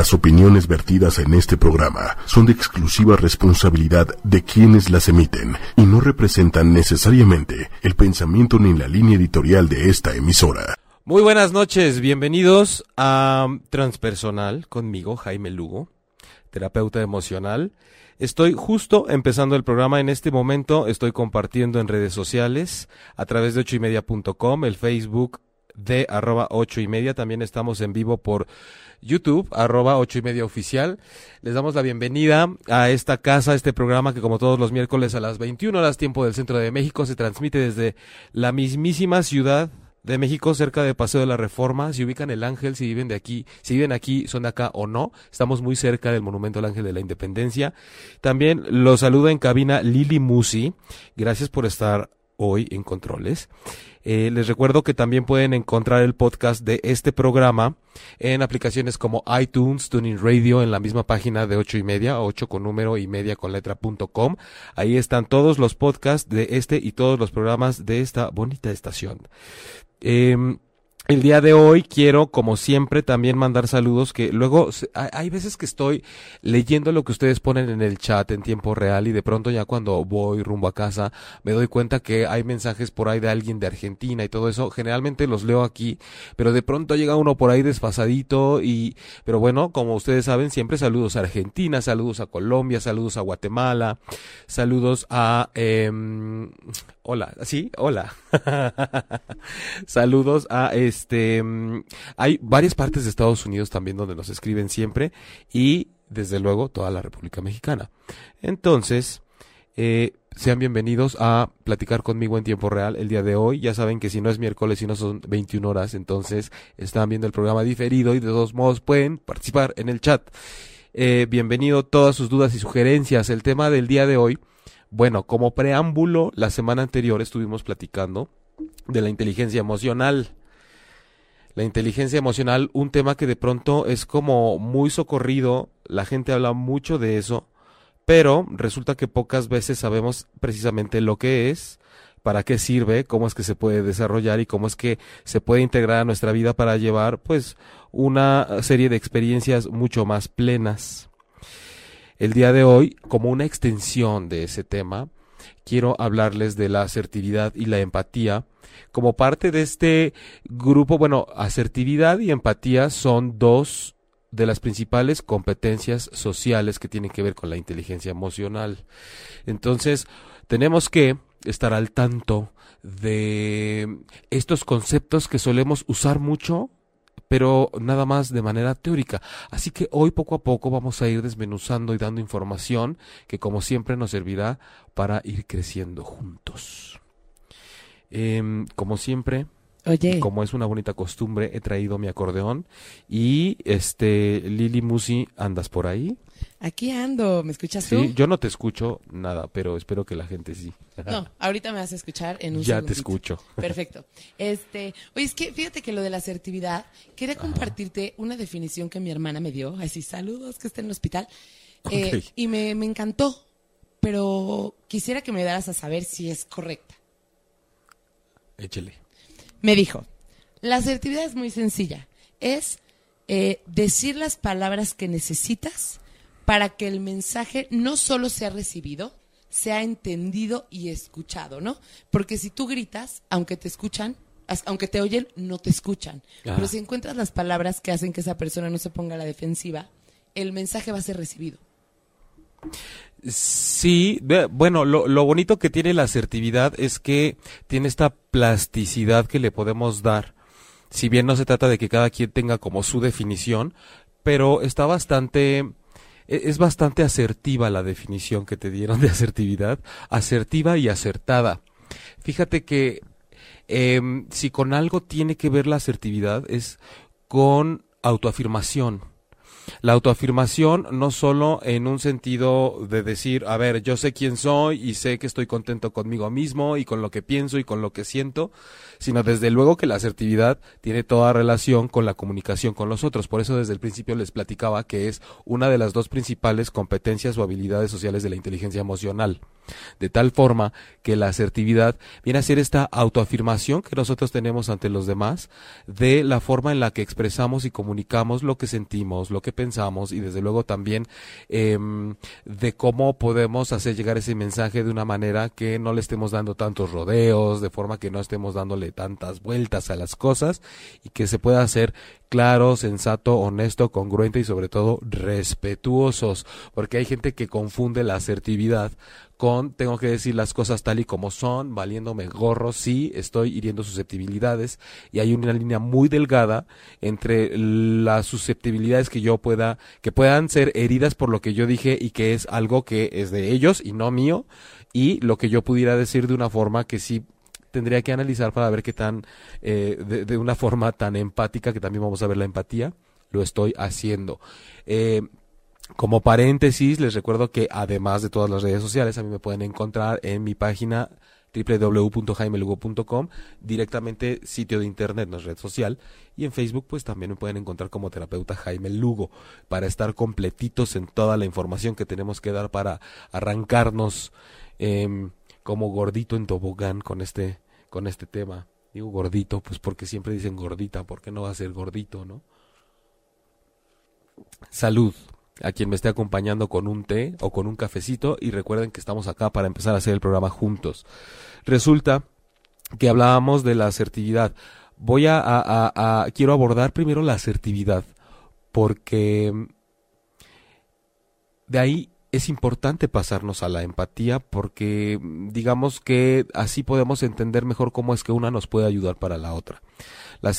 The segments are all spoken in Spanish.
Las opiniones vertidas en este programa son de exclusiva responsabilidad de quienes las emiten y no representan necesariamente el pensamiento ni la línea editorial de esta emisora. Muy buenas noches, bienvenidos a Transpersonal conmigo, Jaime Lugo, terapeuta emocional. Estoy justo empezando el programa en este momento, estoy compartiendo en redes sociales a través de ochoymedia.com, el Facebook de arroba ocho y media, también estamos en vivo por YouTube, arroba ocho y media oficial. Les damos la bienvenida a esta casa, a este programa que como todos los miércoles a las 21 horas tiempo del centro de México se transmite desde la mismísima ciudad de México, cerca de Paseo de la Reforma. Si ubican el Ángel, si viven de aquí, si viven aquí, son de acá o no. Estamos muy cerca del Monumento al Ángel de la Independencia. También los saluda en cabina Lili Musi. Gracias por estar hoy en Controles. Eh, les recuerdo que también pueden encontrar el podcast de este programa en aplicaciones como iTunes, Tuning Radio, en la misma página de ocho y media, ocho con número y media con letra punto com. Ahí están todos los podcasts de este y todos los programas de esta bonita estación. Eh, el día de hoy quiero, como siempre, también mandar saludos que luego hay veces que estoy leyendo lo que ustedes ponen en el chat en tiempo real y de pronto ya cuando voy rumbo a casa me doy cuenta que hay mensajes por ahí de alguien de Argentina y todo eso. Generalmente los leo aquí, pero de pronto llega uno por ahí desfasadito y, pero bueno, como ustedes saben, siempre saludos a Argentina, saludos a Colombia, saludos a Guatemala, saludos a, eh, hola, sí, hola. saludos a este mm, hay varias partes de Estados Unidos también donde nos escriben siempre y desde luego toda la República Mexicana. Entonces, eh, sean bienvenidos a platicar conmigo en tiempo real el día de hoy. Ya saben que si no es miércoles y no son 21 horas, entonces están viendo el programa diferido y de todos modos pueden participar en el chat. Eh, bienvenido todas sus dudas y sugerencias. El tema del día de hoy, bueno, como preámbulo, la semana anterior estuvimos platicando de la inteligencia emocional la inteligencia emocional, un tema que de pronto es como muy socorrido, la gente habla mucho de eso, pero resulta que pocas veces sabemos precisamente lo que es, para qué sirve, cómo es que se puede desarrollar y cómo es que se puede integrar a nuestra vida para llevar pues una serie de experiencias mucho más plenas. El día de hoy, como una extensión de ese tema, quiero hablarles de la asertividad y la empatía. Como parte de este grupo, bueno, asertividad y empatía son dos de las principales competencias sociales que tienen que ver con la inteligencia emocional. Entonces, tenemos que estar al tanto de estos conceptos que solemos usar mucho pero nada más de manera teórica. Así que hoy poco a poco vamos a ir desmenuzando y dando información que como siempre nos servirá para ir creciendo juntos. Em, como siempre, Oye. Como es una bonita costumbre, he traído mi acordeón. Y este, Lili Musi, ¿andas por ahí? Aquí ando, ¿me escuchas tú? Sí, yo no te escucho nada, pero espero que la gente sí. No, ahorita me vas a escuchar en un Ya te escucho. Perfecto. Este, oye, es que fíjate que lo de la asertividad, quería compartirte una definición que mi hermana me dio, así, saludos, que está en el hospital, eh, y me, me encantó, pero quisiera que me daras a saber si es correcta. Échele. Me dijo, la asertividad es muy sencilla, es eh, decir las palabras que necesitas para que el mensaje no solo sea recibido, sea entendido y escuchado, ¿no? Porque si tú gritas, aunque te escuchan, aunque te oyen, no te escuchan. Pero si encuentras las palabras que hacen que esa persona no se ponga a la defensiva, el mensaje va a ser recibido. Sí, bueno, lo, bonito que tiene la asertividad es que tiene esta plasticidad que le podemos dar. Si bien no se trata de que cada quien tenga como su definición, pero está bastante, e, es bastante asertiva la definición que te dieron de asertividad, asertiva y acertada. Fíjate que em, si con algo tiene que ver la asertividad es con autoafirmación la autoafirmación no solo en un sentido de decir, a ver, yo sé quién soy y sé que estoy contento conmigo mismo y con lo que pienso y con lo que siento, sino desde luego que la asertividad tiene toda relación con la comunicación con los otros. Por eso desde el principio les platicaba que es una de las dos principales competencias o habilidades sociales de la inteligencia emocional. De tal forma que la asertividad viene a ser esta autoafirmación que nosotros tenemos ante los demás de la forma en la que expresamos y comunicamos lo que sentimos, lo que pensamos y desde luego también em, de cómo podemos hacer llegar ese mensaje de una manera que no le estemos dando tantos rodeos, de forma que no estemos dándole tantas vueltas a las cosas y que se pueda hacer claro, sensato, honesto, congruente y sobre todo respetuosos, porque hay gente que confunde la asertividad con tengo que decir las cosas tal y como son, valiéndome gorro, sí, estoy hiriendo susceptibilidades y hay una línea muy delgada entre las susceptibilidades que yo pueda, que puedan ser heridas por lo que yo dije y que es algo que es de ellos y no mío y lo que yo pudiera decir de una forma que sí tendría que analizar para ver qué tan, eh, de, una forma tan empática, que también vamos a ver la empatía, lo estoy haciendo. Eh, como paréntesis, les recuerdo que además de todas las redes sociales, a mí me pueden encontrar en mi página www.jaimelugo.com, directamente sitio de internet, no es red social, y en Facebook pues también me pueden encontrar como terapeuta Jaime Lugo, para estar completitos en toda la información que tenemos que dar para arrancarnos eh, como gordito en tobogán con este, con este tema. Digo gordito, pues porque siempre dicen gordita, ¿por qué no va a ser gordito, no? Salud a quien me esté acompañando con un té o con un cafecito y recuerden que estamos acá para empezar a hacer el programa juntos. Resulta que hablábamos de la asertividad. Voy a, quiero abordar primero la asertividad porque de ahí es importante pasarnos a la empatía porque digamos que así podemos entender mejor cómo es que una nos puede ayudar para la otra. La,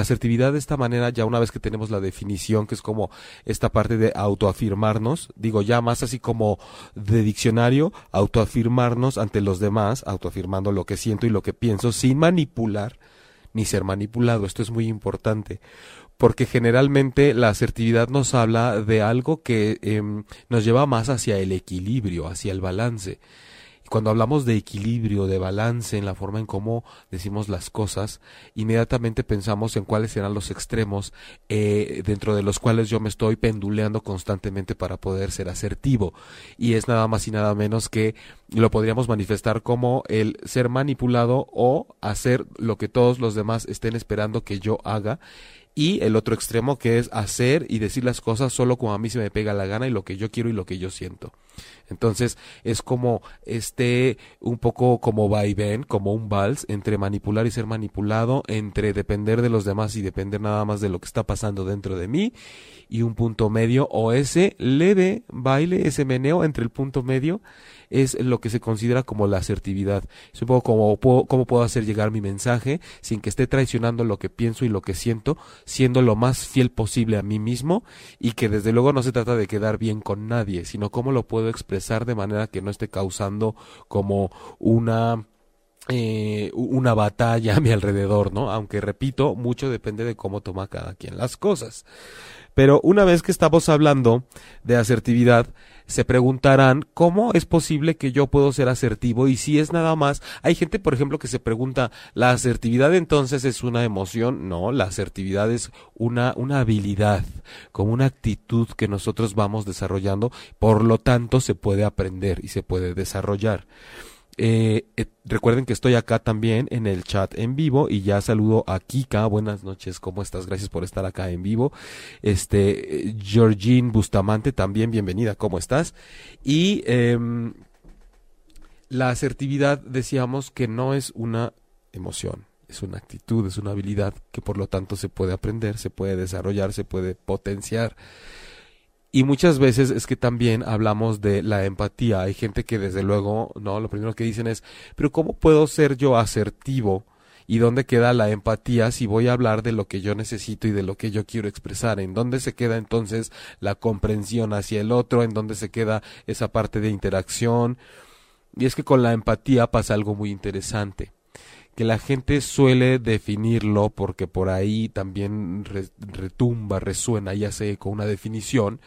asertividad de esta manera, ya una vez que tenemos la definición, que es como esta parte de autoafirmarnos, digo ya más así como de diccionario, autoafirmarnos ante los demás, autoafirmando lo que siento y lo que pienso, sin manipular ni ser manipulado. Esto es muy importante porque generalmente la asertividad nos habla de algo que em, nos lleva más hacia el equilibrio, hacia el balance. Cuando hablamos de equilibrio, de balance en la forma en cómo decimos las cosas, inmediatamente pensamos en cuáles serán los extremos eh, dentro de los cuales yo me estoy penduleando constantemente para poder ser asertivo. Y es nada más y nada menos que lo podríamos manifestar como el ser manipulado o hacer lo que todos los demás estén esperando que yo haga y el otro extremo que es hacer y decir las cosas solo como a mí se me pega la gana y lo que yo quiero y lo que yo siento. Entonces es como este un poco como vaivén, como un vals entre manipular y ser manipulado, entre depender de los demás y depender nada más de lo que está pasando dentro de mí y un punto medio o ese leve baile, ese meneo entre el punto medio es lo que se considera como la asertividad. Es un poco como puedo, cómo puedo hacer llegar mi mensaje sin que esté traicionando lo que pienso y lo que siento, siendo lo más fiel posible a mí mismo y que desde luego no se trata de quedar bien con nadie, sino cómo lo puedo expresar de manera que no esté causando como una eh, una batalla a mi alrededor, ¿no? Aunque repito, mucho depende de cómo toma cada quien las cosas. Pero una vez que estamos hablando de asertividad, se preguntarán cómo es posible que yo puedo ser asertivo y si es nada más. Hay gente, por ejemplo, que se pregunta, ¿la asertividad entonces es una emoción? No, la asertividad es una, una habilidad, como una actitud que nosotros vamos desarrollando, por lo tanto se puede aprender y se puede desarrollar. Eh, eh, recuerden que estoy acá también en el chat en vivo y ya saludo a Kika. Buenas noches, ¿cómo estás? Gracias por estar acá en vivo. Este, eh, Georgine Bustamante también, bienvenida, ¿cómo estás? Y em, la asertividad decíamos que no es una emoción, es una actitud, es una habilidad que por lo tanto se puede aprender, se puede desarrollar, se puede potenciar. Y muchas veces es que también hablamos de la empatía. Hay gente que desde luego, no, lo primero que dicen es, pero ¿cómo puedo ser yo asertivo? ¿Y dónde queda la empatía si voy a hablar de lo que yo necesito y de lo que yo quiero expresar? ¿En dónde se queda entonces la comprensión hacia el otro? ¿En dónde se queda esa parte de interacción? Y es que con la empatía pasa algo muy interesante que la gente suele definirlo porque por ahí también retumba, resuena ya sé, con una definición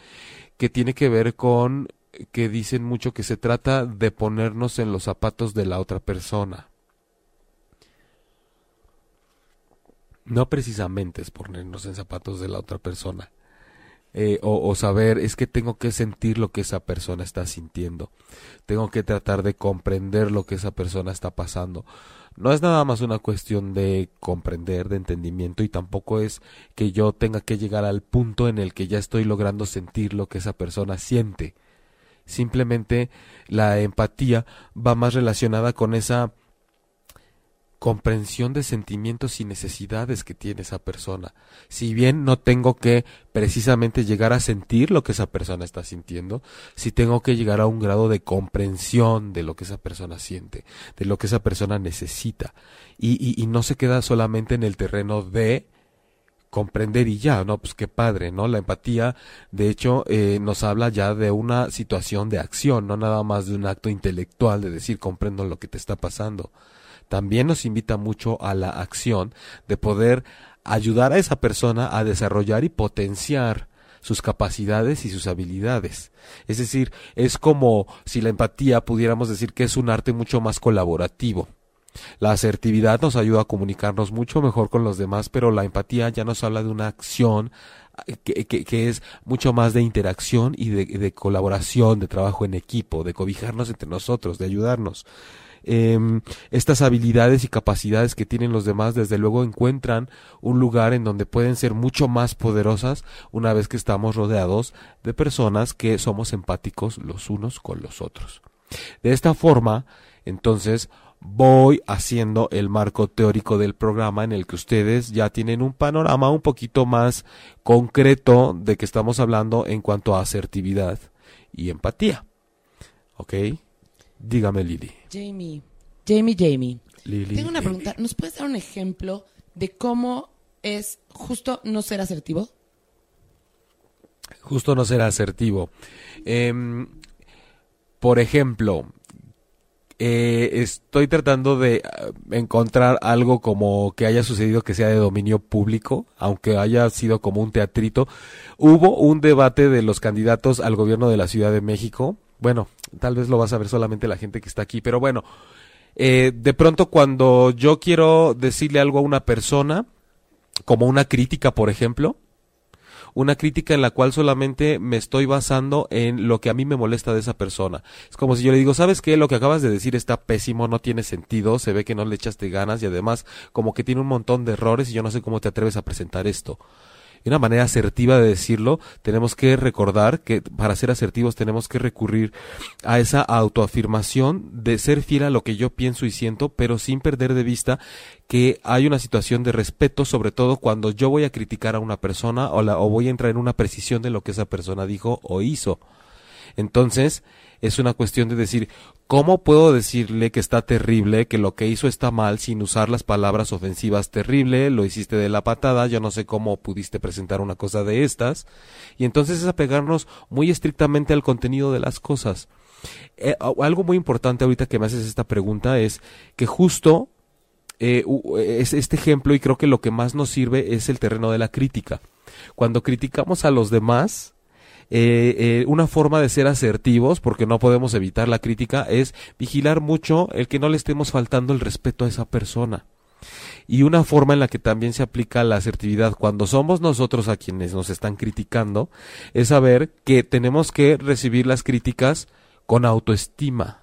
que tiene que ver con que dicen mucho que se trata de ponernos en los zapatos de la otra persona. No precisamente es ponernos en zapatos de la otra persona. eh, o, o saber es que tengo que sentir lo que esa persona está sintiendo. Tengo que tratar de comprender lo que esa persona está pasando. No es nada más una cuestión de comprender, de entendimiento, y tampoco es que yo tenga que llegar al punto en el que ya estoy logrando sentir lo que esa persona siente. Simplemente la empatía va más relacionada con esa comprensión de sentimientos y necesidades que tiene esa persona. Si bien no tengo que precisamente llegar a sentir lo que esa persona está sintiendo, si tengo que llegar a un grado de comprensión de lo que esa persona siente, de lo que esa persona necesita. Y, y, y no se queda solamente en el terreno de comprender y ya, no, pues qué padre, ¿no? La empatía, de hecho, eh, nos habla ya de una situación de acción, no nada más de un acto intelectual de decir comprendo lo que te está pasando también nos invita mucho a la acción de poder ayudar a esa persona a desarrollar y potenciar sus capacidades y sus habilidades. Es decir, es como si la empatía pudiéramos decir que es un arte mucho más colaborativo. La asertividad nos ayuda a comunicarnos mucho mejor con los demás, pero la empatía ya nos habla de una acción que, que, que es mucho más de interacción y de, de colaboración, de trabajo en equipo, de cobijarnos entre nosotros, de ayudarnos eh, estas habilidades y capacidades que tienen los demás, desde luego encuentran un lugar en donde pueden ser mucho más poderosas una vez que estamos rodeados de personas que somos empáticos los unos con los otros. De esta forma, entonces, voy haciendo el marco teórico del programa en el que ustedes ya tienen un panorama un poquito más concreto de que estamos hablando en cuanto a asertividad y empatía. ¿Ok? Dígame, Lili. Jamie, Jamie, Jamie. Lili. Tengo una pregunta. ¿Nos puedes dar un ejemplo de cómo es justo no ser asertivo? Justo no ser asertivo. Em, por ejemplo, eh, estoy tratando de uh, encontrar algo como que haya sucedido que sea de dominio público, aunque haya sido como un teatrito. Hubo un debate de los candidatos al gobierno de la Ciudad de México. Bueno, tal vez lo vas a ver solamente la gente que está aquí, pero bueno, eh, de pronto cuando yo quiero decirle algo a una persona, como una crítica, por ejemplo, una crítica en la cual solamente me estoy basando en lo que a mí me molesta de esa persona. Es como si yo le digo, ¿sabes qué? Lo que acabas de decir está pésimo, no tiene sentido, se ve que no le echaste ganas y además como que tiene un montón de errores y yo no sé cómo te atreves a presentar esto. Y una manera asertiva de decirlo, tenemos que recordar que para ser asertivos tenemos que recurrir a esa autoafirmación de ser fiel a lo que yo pienso y siento, pero sin perder de vista que hay una situación de respeto, sobre todo cuando yo voy a criticar a una persona o, la, o voy a entrar en una precisión de lo que esa persona dijo o hizo. Entonces, es una cuestión de decir, ¿cómo puedo decirle que está terrible, que lo que hizo está mal sin usar las palabras ofensivas terrible, lo hiciste de la patada, yo no sé cómo pudiste presentar una cosa de estas? Y entonces es apegarnos muy estrictamente al contenido de las cosas. Eh, algo muy importante ahorita que me haces esta pregunta es que justo eh, es este ejemplo y creo que lo que más nos sirve es el terreno de la crítica. Cuando criticamos a los demás, eh, eh, una forma de ser asertivos, porque no podemos evitar la crítica, es vigilar mucho el que no le estemos faltando el respeto a esa persona. Y una forma en la que también se aplica la asertividad cuando somos nosotros a quienes nos están criticando es saber que tenemos que recibir las críticas con autoestima.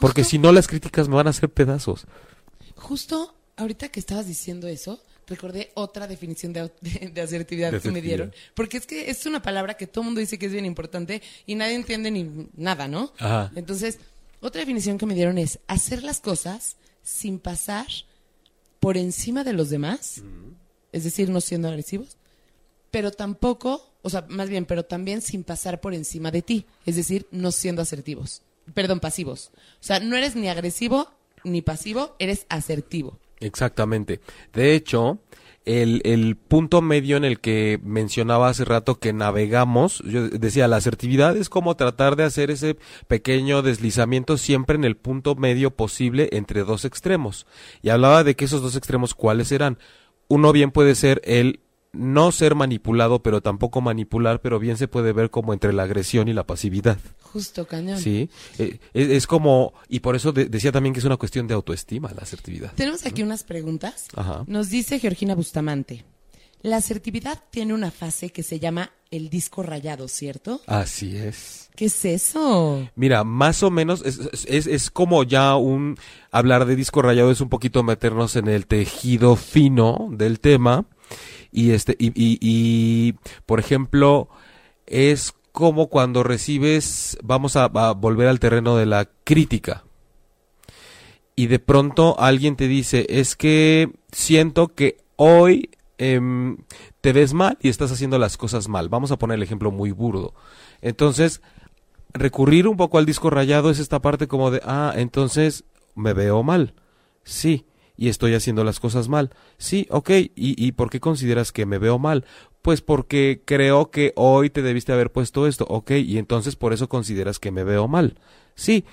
Porque si no las críticas me van a hacer pedazos. Justo ahorita que estabas diciendo eso, recordé otra definición de, asertividad De que me dieron. Porque es que es una palabra que todo el mundo dice que es bien importante y nadie entiende ni nada, ¿no? Ajá. Entonces, otra definición que me dieron es hacer las cosas sin pasar por encima de los demás, es decir, no siendo agresivos, pero tampoco, o sea, más bien, pero también sin pasar por encima de ti, es decir, no siendo asertivos, perdón, pasivos. O sea, no eres ni agresivo ni pasivo, eres asertivo. Exactamente. De hecho, el, el punto medio en el que mencionaba hace rato que navegamos, yo decía, la asertividad es como tratar de hacer ese pequeño deslizamiento siempre en el punto medio posible entre dos extremos. Y hablaba de que esos dos extremos, ¿cuáles serán? Uno bien puede ser el no ser manipulado, pero tampoco manipular, pero bien se puede ver como entre la agresión y la pasividad. Justo, cañón. Sí, Eh, es, es como, y por eso de- decía también que es una cuestión de autoestima la asertividad. Tenemos aquí unas preguntas. Ajá. Nos dice Georgina Bustamante. La asertividad tiene una fase que se llama el disco rayado, ¿cierto? Así es. ¿Qué es eso? Mira, más o menos es, es, es como ya un hablar de disco rayado es un poquito meternos en el tejido fino del tema y este y, y, y por ejemplo es como cuando recibes vamos a, volver al terreno de la crítica y de pronto alguien te dice es que siento que hoy em, te ves mal y estás haciendo las cosas mal. Vamos a poner el ejemplo muy burdo. Entonces, recurrir un poco al disco rayado es esta parte como de, ah, entonces me veo mal. Sí, y estoy haciendo las cosas mal. Sí, ok, ¿Y, ¿y por qué consideras que me veo mal? Pues porque creo que hoy te debiste haber puesto esto, ok, y entonces por eso consideras que me veo mal. Sí,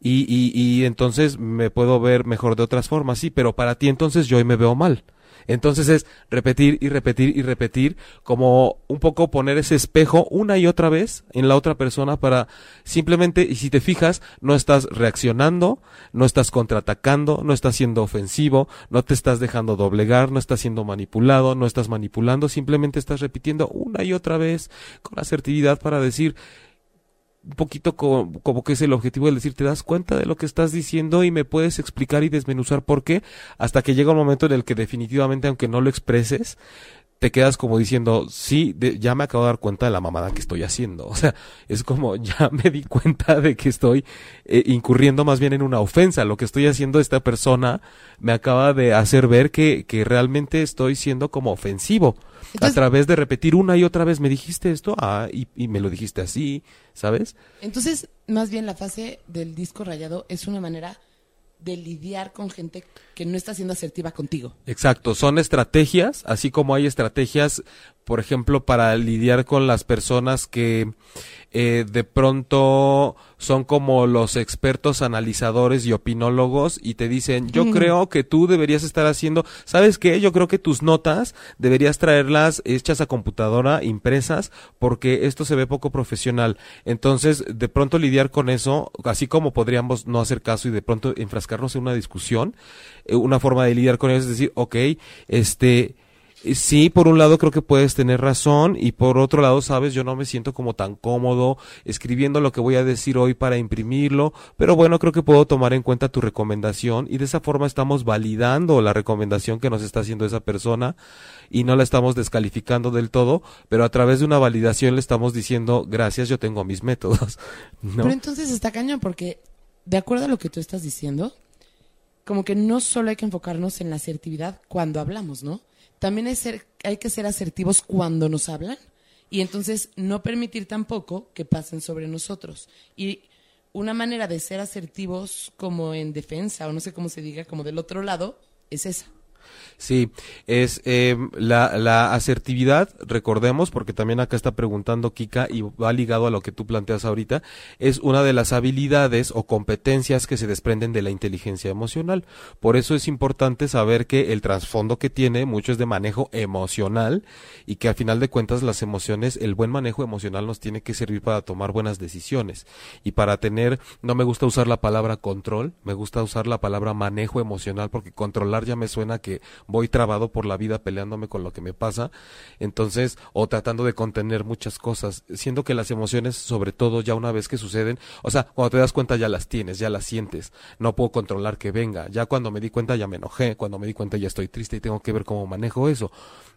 y, y, y entonces me puedo ver mejor de otras formas, sí, pero para ti entonces yo hoy me veo mal. Entonces es repetir y repetir y repetir, como un poco poner ese espejo una y otra vez en la otra persona para simplemente, y si te fijas, no estás reaccionando, no estás contraatacando, no estás siendo ofensivo, no te estás dejando doblegar, no estás siendo manipulado, no estás manipulando, simplemente estás repitiendo una y otra vez con asertividad para decir, un poquito como, como, que es el objetivo de decir, te das cuenta de lo que estás diciendo y me puedes explicar y desmenuzar por qué, hasta que llega un momento en el que definitivamente, aunque no lo expreses, te quedas como diciendo, sí, de, ya me acabo de dar cuenta de la mamada que estoy haciendo. O sea, es como, ya me di cuenta de que estoy eh, incurriendo más bien en una ofensa. Lo que estoy haciendo esta persona me acaba de hacer ver que, que realmente estoy siendo como ofensivo. Entonces, a través de repetir una y otra vez, me dijiste esto, ah, y, y me lo dijiste así, ¿sabes? Entonces, más bien la fase del disco rayado es una manera de lidiar con gente que no está siendo asertiva contigo. Exacto, son estrategias, así como hay estrategias, por ejemplo, para lidiar con las personas que eh, de pronto son como los expertos analizadores y opinólogos y te dicen, yo mm. creo que tú deberías estar haciendo, ¿sabes qué? Yo creo que tus notas deberías traerlas hechas a computadora, impresas, porque esto se ve poco profesional. Entonces, de pronto lidiar con eso, así como podríamos no hacer caso y de pronto enfrascarnos en una discusión, eh, una forma de lidiar con eso es decir, ok, este, Sí, por un lado creo que puedes tener razón y por otro lado, sabes, yo no me siento como tan cómodo escribiendo lo que voy a decir hoy para imprimirlo, pero bueno, creo que puedo tomar en cuenta tu recomendación y de esa forma estamos validando la recomendación que nos está haciendo esa persona y no la estamos descalificando del todo, pero a través de una validación le estamos diciendo, gracias, yo tengo mis métodos. Pero entonces está cañón porque, de acuerdo a lo que tú estás diciendo, como que no solo hay que enfocarnos en la asertividad cuando hablamos, ¿no? También hay, ser, hay que ser asertivos cuando nos hablan y entonces no permitir tampoco que pasen sobre nosotros. Y una manera de ser asertivos como en defensa, o no sé cómo se diga, como del otro lado, es esa. Sí, es eh, la, la, asertividad, recordemos, porque también acá está preguntando Kika y va ligado a lo que tú planteas ahorita, es una de las habilidades o competencias que se desprenden de la inteligencia emocional. Por eso es importante saber que el trasfondo que tiene mucho es de manejo emocional y que al final de cuentas las emociones, el buen manejo emocional nos tiene que servir para tomar buenas decisiones y para tener, no me gusta usar la palabra control, me gusta usar la palabra manejo emocional porque controlar ya me suena que voy trabado por la vida peleándome con lo que me pasa, entonces, o tratando de contener muchas cosas, siendo que las emociones, sobre todo ya una vez que suceden, o sea, cuando te das cuenta ya las tienes, ya las sientes, no puedo controlar que venga, ya cuando me di cuenta ya me enojé, cuando me di cuenta ya estoy triste y tengo que ver cómo manejo eso.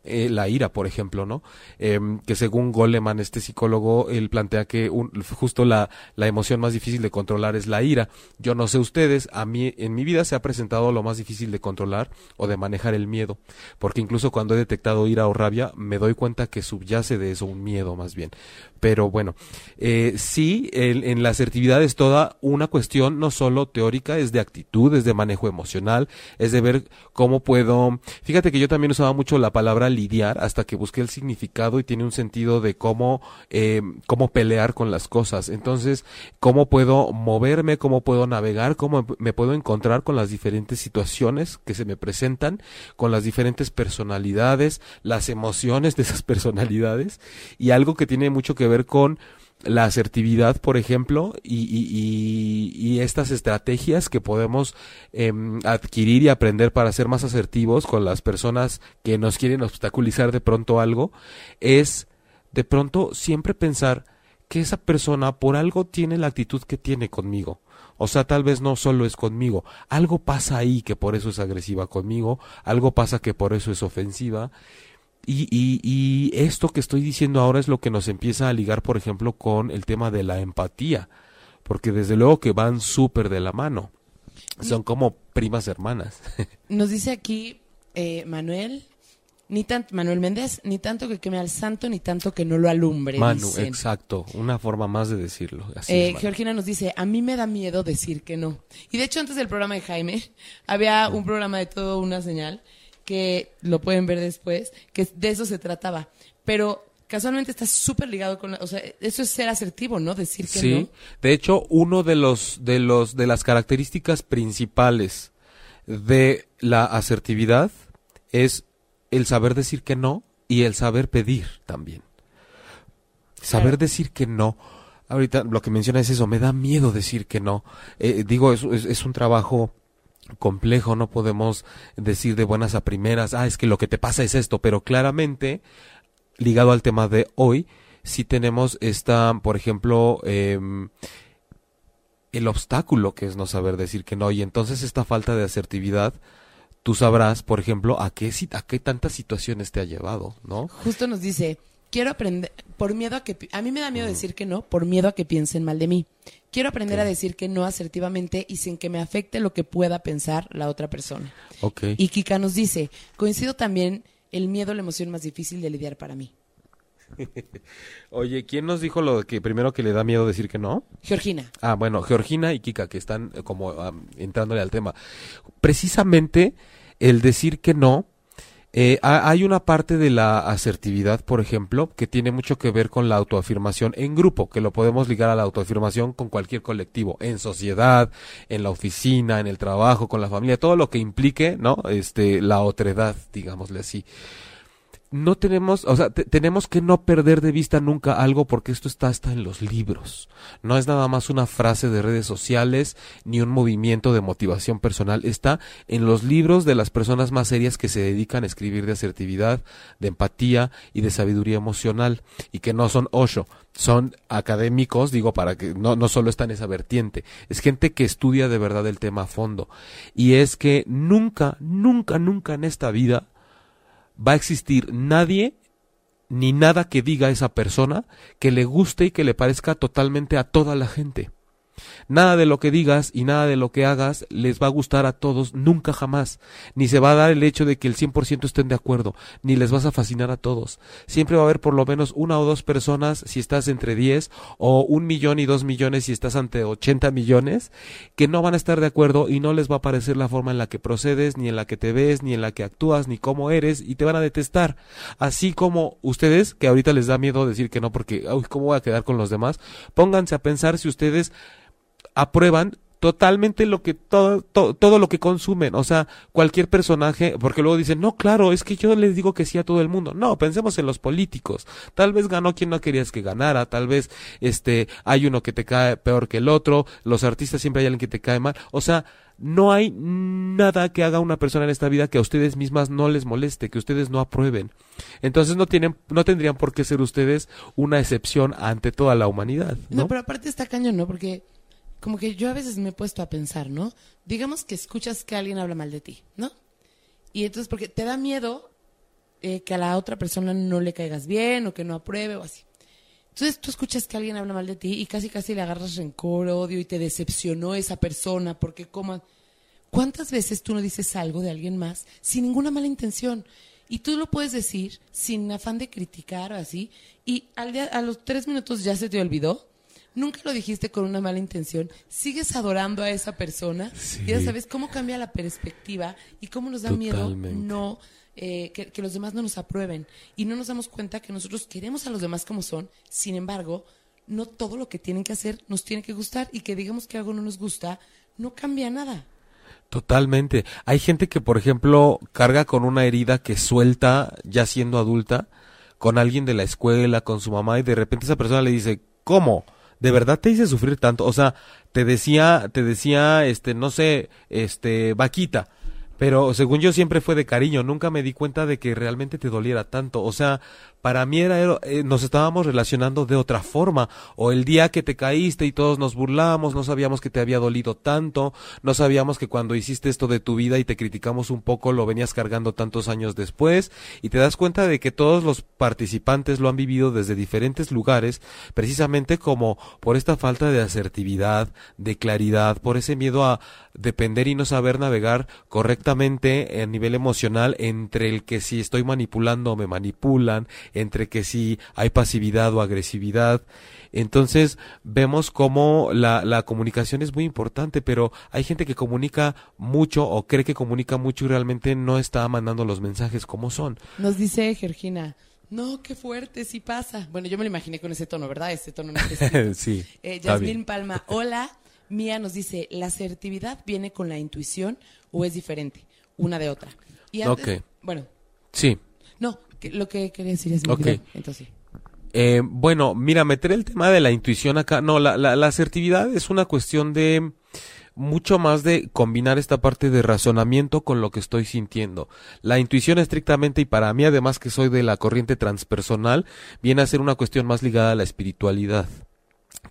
Eh, la ira, por ejemplo, ¿no? Eh, que según Goleman, este psicólogo, él plantea que un, justo la, la emoción más difícil de controlar es la ira. Yo no sé ustedes, a mí en mi vida se ha presentado lo más difícil de controlar o de manejar el miedo, porque incluso cuando he detectado ira o rabia, me doy cuenta que subyace de eso un miedo más bien. Pero bueno, eh, sí, el, en la asertividad es toda una cuestión no solo teórica, es de actitud, es de manejo emocional, es de ver cómo puedo... Fíjate que yo también usaba mucho la palabra lidiar hasta que busqué el significado y tiene un sentido de cómo, eh, cómo pelear con las cosas. Entonces, cómo puedo moverme, cómo puedo navegar, cómo me puedo encontrar con las diferentes situaciones que se me presentan, con las diferentes personalidades, las emociones de esas personalidades y algo que tiene mucho que ver con la asertividad, por ejemplo, y, estas estrategias que podemos em, adquirir y aprender para ser más asertivos con las personas que nos quieren obstaculizar de pronto algo, es de pronto siempre pensar que esa persona por algo tiene la actitud que tiene conmigo. O sea, tal vez no solo es conmigo, algo pasa ahí que por eso es agresiva conmigo, algo pasa que por eso es ofensiva. Y, y, y, esto que estoy diciendo ahora es lo que nos empieza a ligar, por ejemplo, con el tema de la empatía, porque desde luego que van súper de la mano, son como primas hermanas. Nos dice aquí eh, Manuel, ni tanto Manuel Méndez, ni tanto que queme al santo, ni tanto que no lo alumbre. Manu, exacto, una forma más de decirlo. eh, Georgina nos dice, a mí me da miedo decir que no. Y de hecho antes del programa de Jaime, había un programa de todo una señal que lo pueden ver después, que de eso se trataba. Pero casualmente está súper ligado con, o sea, eso es ser asertivo, ¿no? Decir que sí. De hecho, uno de los de los de las características principales de la asertividad es el saber decir que no y el saber pedir también. Saber decir que no. Ahorita lo que menciona es eso, me da miedo decir que no. Eh, digo, es, es un trabajo complejo, no podemos decir de buenas a primeras, ah, es que lo que te pasa es esto, pero claramente, ligado al tema de hoy, si tenemos esta, por ejemplo, em, el obstáculo que es no saber decir que no, y entonces esta falta de asertividad, tú sabrás, por ejemplo, a qué, a qué tantas situaciones te ha llevado, ¿no? Justo nos dice, quiero aprender, por miedo a que, a mí me da miedo decir que no, por miedo a que piensen mal de mí. Quiero aprender a decir que no asertivamente y sin que me afecte lo que pueda pensar la otra persona. Okay. Y Kika nos dice, coincido también, el miedo la emoción más difícil de lidiar para mí. Oye, ¿quién nos dijo lo que primero que le da miedo decir que no? Georgina. Ah, bueno, Georgina y Kika que están eh, como entrándole al tema. Precisamente el decir que no eh, hay una parte de la asertividad, por ejemplo, que tiene mucho que ver con la autoafirmación en grupo, que lo podemos ligar a la autoafirmación con cualquier colectivo, en sociedad, en la oficina, en el trabajo, con la familia, todo lo que implique, ¿no? Este, la otredad, digámosle así no tenemos, o sea, tenemos que no perder de vista nunca algo porque esto está hasta en los libros. No es nada más una frase de redes sociales ni un movimiento de motivación personal. Está en los libros de las personas más serias que se dedican a escribir de asertividad, de empatía y de sabiduría emocional y que no son Osho, son académicos, digo, para que no, no solo está en esa vertiente, es gente que estudia de verdad el tema a fondo. Y es que nunca, nunca, nunca en esta vida va a existir nadie ni nada que diga esa persona que le guste y que le parezca totalmente a toda la gente. Nada de lo que digas y nada de lo que hagas les va a gustar a todos nunca jamás, ni se va a dar el hecho de que el 100% estén de acuerdo, ni les vas a fascinar a todos. Siempre va a haber por lo menos una o dos personas si estás entre 10 o un millón y dos millones si estás ante 80 millones que no van a estar de acuerdo y no les va a parecer la forma en la que procedes, ni en la que te ves, ni en la que actúas, ni cómo eres y te van a detestar. Así como ustedes, que ahorita les da miedo decir que no porque, uy, ¿cómo voy a quedar con los demás? Pónganse a pensar si ustedes aprueban totalmente lo que todo, todo, lo que consumen, o sea, cualquier personaje, porque luego dicen, no, claro, es que yo les digo que sí a todo el mundo. No, pensemos en los políticos. Tal vez ganó quien no querías que ganara, tal vez este hay uno que te cae peor que el otro, los artistas siempre hay alguien que te cae mal. O sea, no hay nada que haga una persona en esta vida que a ustedes mismas no les moleste, que ustedes no aprueben. Entonces no tienen, no tendrían por qué ser ustedes una excepción ante toda la humanidad. No, no pero aparte está cañón, ¿no? Porque como que yo a veces me he puesto a pensar, ¿no? Digamos que escuchas que alguien habla mal de ti, ¿no? Y entonces, porque te da miedo eh, que a la otra persona no le caigas bien o que no apruebe o así. Entonces tú escuchas que alguien habla mal de ti y casi casi le agarras rencor, odio y te decepcionó esa persona porque como... ¿Cuántas veces tú no dices algo de alguien más sin ninguna mala intención? Y tú lo puedes decir sin afán de criticar o así y al día, a los tres minutos ya se te olvidó nunca lo dijiste con una mala intención, sigues adorando a esa persona y ya sabes cómo cambia la perspectiva y cómo nos da miedo no eh, que, los demás no nos aprueben y no nos damos cuenta que nosotros queremos a los demás como son, sin embargo, no todo lo que tienen que hacer nos tiene que gustar y que digamos que algo no nos gusta no cambia nada. Totalmente. Hay gente que, por ejemplo, carga con una herida que suelta ya siendo adulta con alguien de la escuela, con su mamá y de repente esa persona le dice, ¿cómo? ¿De verdad te hice sufrir tanto? O sea, te decía, te decía, este, no sé, este, vaquita. Pero según yo siempre fue de cariño, nunca me di cuenta de que realmente te doliera tanto. O sea, para mí era, eh, nos estábamos relacionando de otra forma. O el día que te caíste y todos nos burlamos, no sabíamos que te había dolido tanto, no sabíamos que cuando hiciste esto de tu vida y te criticamos un poco lo venías cargando tantos años después y te das cuenta de que todos los participantes lo han vivido desde diferentes lugares, precisamente como por esta falta de asertividad, de claridad, por ese miedo a depender y no saber navegar correctamente a nivel emocional entre el que si estoy manipulando o me manipulan, entre que si hay pasividad o agresividad. Entonces vemos cómo la, la comunicación es muy importante, pero hay gente que comunica mucho o cree que comunica mucho y realmente no está mandando los mensajes como son. Nos dice Georgina, no, qué fuerte, sí pasa. Bueno, yo me lo imaginé con ese tono, ¿verdad? Ese tono no Sí. Eh, Yasmín Palma, hola. Mía nos dice, ¿la asertividad viene con la intuición o es diferente una de otra? Y antes, Ok. Bueno, Sí. no, lo que quería decir es... Ok. Entonces. Eh, bueno, mira, meter el tema de la intuición acá, no, la, la, la asertividad es una cuestión de mucho más de combinar esta parte de razonamiento con lo que estoy sintiendo. La intuición estrictamente y para mí además que soy de la corriente transpersonal, viene a ser una cuestión más ligada a la espiritualidad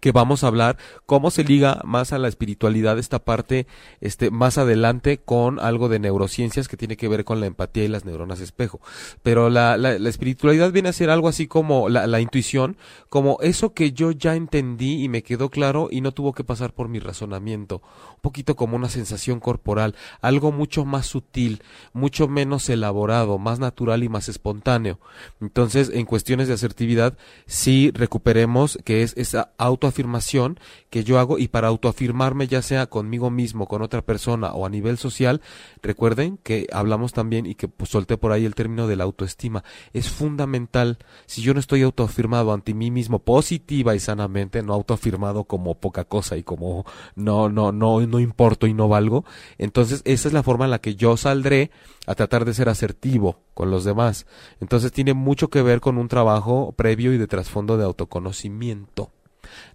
que vamos a hablar cómo se liga más a la espiritualidad esta parte este más adelante con algo de neurociencias que tiene que ver con la empatía y las neuronas espejo. Pero la, la, la espiritualidad viene a ser algo así como la, la intuición como eso que yo ya entendí y me quedó claro y no tuvo que pasar por mi razonamiento. Un poquito como una sensación corporal algo mucho más sutil mucho menos elaborado más natural y más espontáneo. Entonces en cuestiones de asertividad sí recuperemos que es esa autoafirmación que yo hago y para autoafirmarme ya sea conmigo mismo, con otra persona o a nivel social, recuerden que hablamos también y que pues, solté por ahí el término de la autoestima. Es fundamental, si yo no estoy autoafirmado ante mí mismo positiva y sanamente, no autoafirmado como poca cosa y como no, no, no, no importo y no valgo, entonces esa es la forma en la que yo saldré a tratar de ser asertivo con los demás. Entonces tiene mucho que ver con un trabajo previo y de trasfondo de autoconocimiento.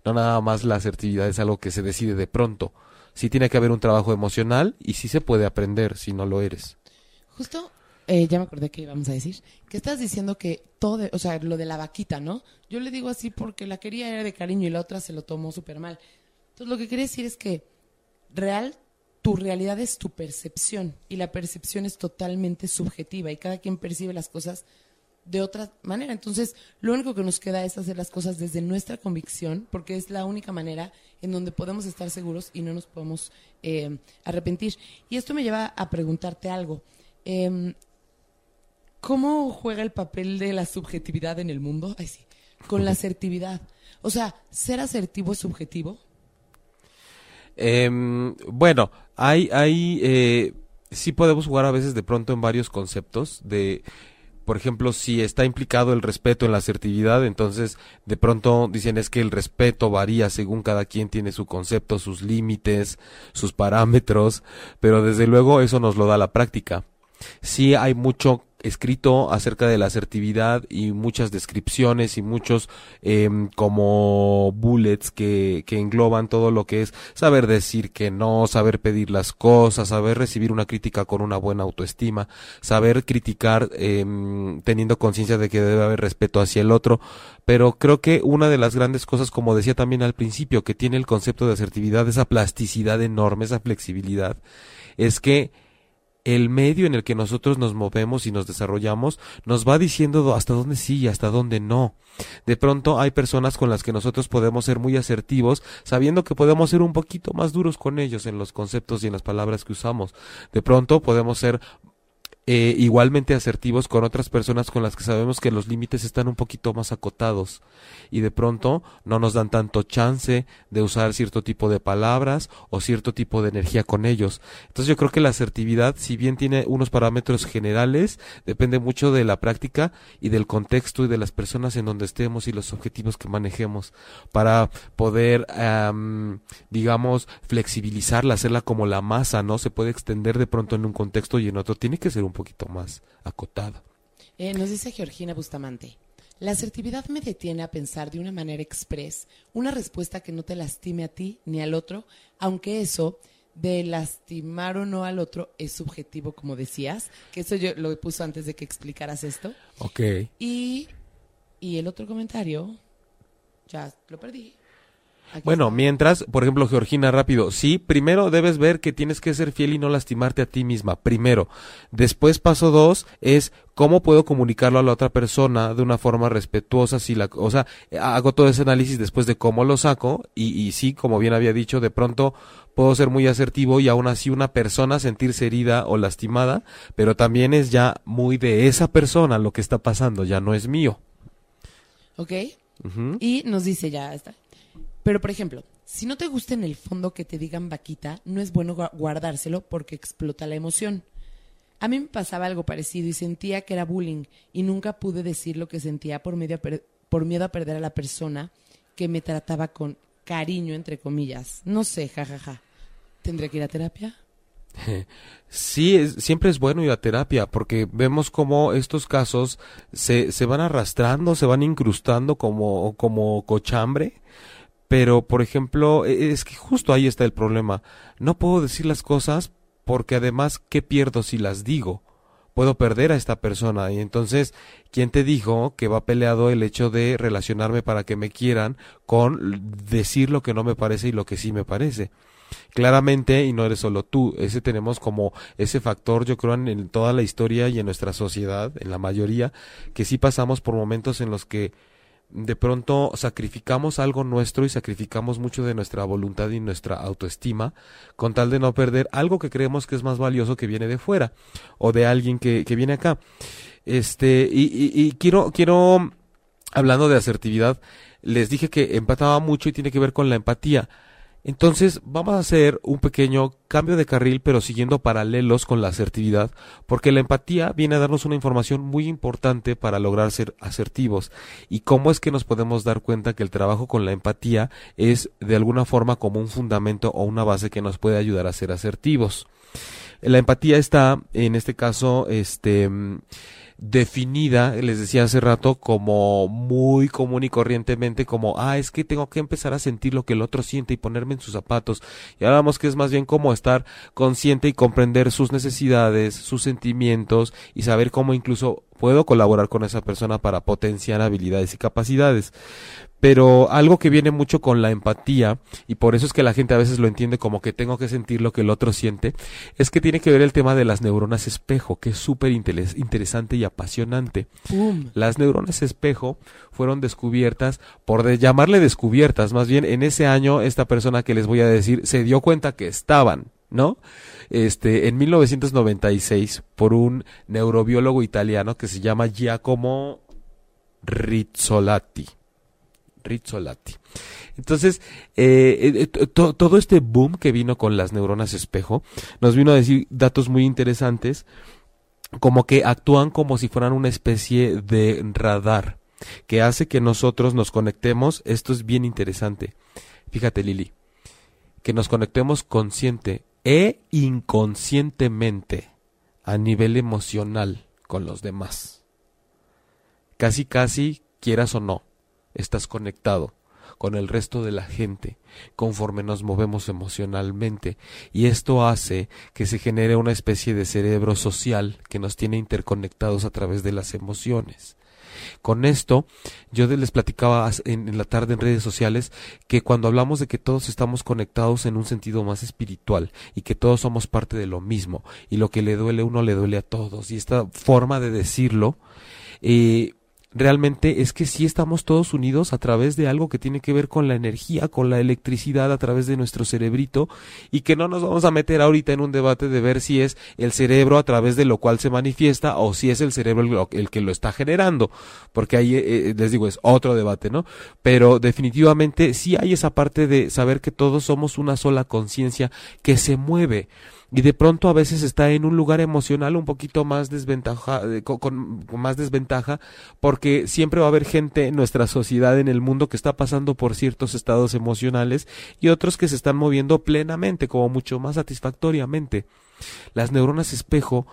No nada más la asertividad es algo que se decide de pronto. Sí tiene que haber un trabajo emocional y sí se puede aprender si no lo eres. Justo, eh, ya me acordé que íbamos a decir, que estás diciendo que todo, o sea, lo de la vaquita, ¿no? Yo le digo así porque la quería era de cariño y la otra se lo tomó súper mal. Entonces, lo que quería decir es que real, tu realidad es tu percepción y la percepción es totalmente subjetiva y cada quien percibe las cosas de otra manera. Entonces, lo único que nos queda es hacer las cosas desde nuestra convicción, porque es la única manera en donde podemos estar seguros y no nos podemos eh, arrepentir. Y esto me lleva a preguntarte algo. Em, ¿Cómo juega el papel de la subjetividad en el mundo? Ay, sí. Con la asertividad. O sea, ¿ser asertivo es subjetivo? Em, bueno, hay, hay, eh, sí podemos jugar a veces de pronto en varios conceptos de, por ejemplo, si está implicado el respeto en la asertividad, entonces de pronto dicen es que el respeto varía según cada quien tiene su concepto, sus límites, sus parámetros, pero desde luego eso nos lo da la práctica. Sí hay mucho escrito acerca de la asertividad y muchas descripciones y muchos em, como bullets que, que engloban todo lo que es saber decir que no, saber pedir las cosas, saber recibir una crítica con una buena autoestima, saber criticar em, teniendo conciencia de que debe haber respeto hacia el otro, pero creo que una de las grandes cosas, como decía también al principio, que tiene el concepto de asertividad, esa plasticidad enorme, esa flexibilidad, es que el medio en el que nosotros nos movemos y nos desarrollamos nos va diciendo hasta dónde sí y hasta dónde no. De pronto hay personas con las que nosotros podemos ser muy asertivos, sabiendo que podemos ser un poquito más duros con ellos en los conceptos y en las palabras que usamos. De pronto podemos ser eh, igualmente asertivos con otras personas con las que sabemos que los límites están un poquito más acotados y de pronto no nos dan tanto chance de usar cierto tipo de palabras o cierto tipo de energía con ellos. Entonces yo creo que la asertividad, si bien tiene unos parámetros generales, depende mucho de la práctica y del contexto y de las personas en donde estemos y los objetivos que manejemos para poder, am, digamos, flexibilizarla, hacerla como la masa, ¿no? Se puede extender de pronto en un contexto y en otro. Tiene que ser un poquito más acotada. Eh, nos dice Georgina Bustamante. La asertividad me detiene a pensar de una manera express una respuesta que no te lastime a ti ni al otro, aunque eso de lastimar o no al otro es subjetivo, como decías, que eso yo lo puso antes de que explicaras esto. Ok. Y, y el otro comentario, ya lo perdí. Aquí Bueno, está. mientras, por ejemplo, Georgina, rápido, sí, primero debes ver que tienes que ser fiel y no lastimarte a ti misma, primero. Después, paso dos, es cómo puedo comunicarlo a la otra persona de una forma respetuosa, si la, o sea, hago todo ese análisis después de cómo lo saco, y, y sí, como bien había dicho, de pronto puedo ser muy asertivo y aún así una persona sentirse herida o lastimada, pero también es ya muy de esa persona lo que está pasando, ya no es mío. ¿Ok? Y nos dice ya está. Pero, por ejemplo, si no te gusta en el fondo que te digan vaquita, no es bueno gua- guardárselo porque explota la emoción. A mí me pasaba algo parecido y sentía que era bullying y nunca pude decir lo que sentía por, medio por miedo a perder a la persona que me trataba con cariño, entre comillas. No sé, jajaja. ¿Tendré que ir a terapia? Sí, es- siempre es bueno ir a terapia porque vemos cómo estos casos se, se van arrastrando, se van incrustando como, como cochambre. Pero, por ejemplo, e- es que justo ahí está el problema. No puedo decir las cosas porque además, ¿qué pierdo si las digo? Puedo perder a esta persona y entonces, ¿quién te dijo que va peleado el hecho de relacionarme para que me quieran con decir lo que no me parece y lo que sí me parece? Claramente, y no eres solo tú, ese tenemos como ese factor, yo creo, en, en toda la historia y en nuestra sociedad, en la mayoría, que sí pasamos por momentos en los que de pronto sacrificamos algo nuestro y sacrificamos mucho de nuestra voluntad y nuestra autoestima con tal de no perder algo que creemos que es más valioso que viene de fuera o de alguien que, que viene acá. Este, y, y- y quiero, quiero, hablando de asertividad, les dije que empataba mucho y tiene que ver con la empatía. Entonces, vamos a hacer un pequeño cambio de carril, pero siguiendo paralelos con la asertividad, porque la empatía viene a darnos una información muy importante para lograr ser asertivos. Y cómo es que nos podemos dar cuenta que el trabajo con la empatía es de alguna forma como un fundamento o una base que nos puede ayudar a ser asertivos. La empatía está, en este caso, este, definida, les decía hace rato, como muy común y corrientemente, como, ah, es que tengo que empezar a sentir lo que el otro siente y ponerme en sus zapatos. Y hablamos que es más bien como estar consciente y comprender sus necesidades, sus sentimientos y saber cómo incluso puedo colaborar con esa persona para potenciar habilidades y capacidades. Pero algo que viene mucho con la empatía, y por eso es que la gente a veces lo entiende como que tengo que sentir lo que el otro siente, es que tiene que ver el tema de las neuronas espejo, que es súper interes- interesante y apasionante. ¡Pum! Las neuronas espejo fueron descubiertas, por de- llamarle descubiertas, más bien en ese año esta persona que les voy a decir se dio cuenta que estaban, ¿no? Este, en 1996, por un neurobiólogo italiano que se llama Giacomo Rizzolatti. Rizzolatti. Entonces, eh, eh, to- todo este boom que vino con las neuronas espejo nos vino a decir datos muy interesantes, como que actúan como si fueran una especie de radar, que hace que nosotros nos conectemos. Esto es bien interesante. Fíjate, Lili, que nos conectemos consciente e inconscientemente a nivel emocional con los demás. Casi, casi, quieras o no, estás conectado con el resto de la gente conforme nos movemos emocionalmente y esto hace que se genere una especie de cerebro social que nos tiene interconectados a través de las emociones. Con esto, yo les platicaba en la tarde en redes sociales que cuando hablamos de que todos estamos conectados en un sentido más espiritual y que todos somos parte de lo mismo y lo que le duele a uno le duele a todos y esta forma de decirlo eh, realmente es que sí estamos todos unidos a través de algo que tiene que ver con la energía, con la electricidad a través de nuestro cerebrito y que no nos vamos a meter ahorita en un debate de ver si es el cerebro a través de lo cual se manifiesta o si es el cerebro el, el que lo está generando, porque ahí eh, eh, les digo es otro debate, ¿no? Pero definitivamente sí hay esa parte de saber que todos somos una sola conciencia que se mueve y de pronto a veces está en un lugar emocional un poquito más desventaja, eh, co- con, con más desventaja, porque siempre va a haber gente en nuestra sociedad, en el mundo, que está pasando por ciertos estados emocionales y otros que se están moviendo plenamente, como mucho más satisfactoriamente. Las neuronas espejo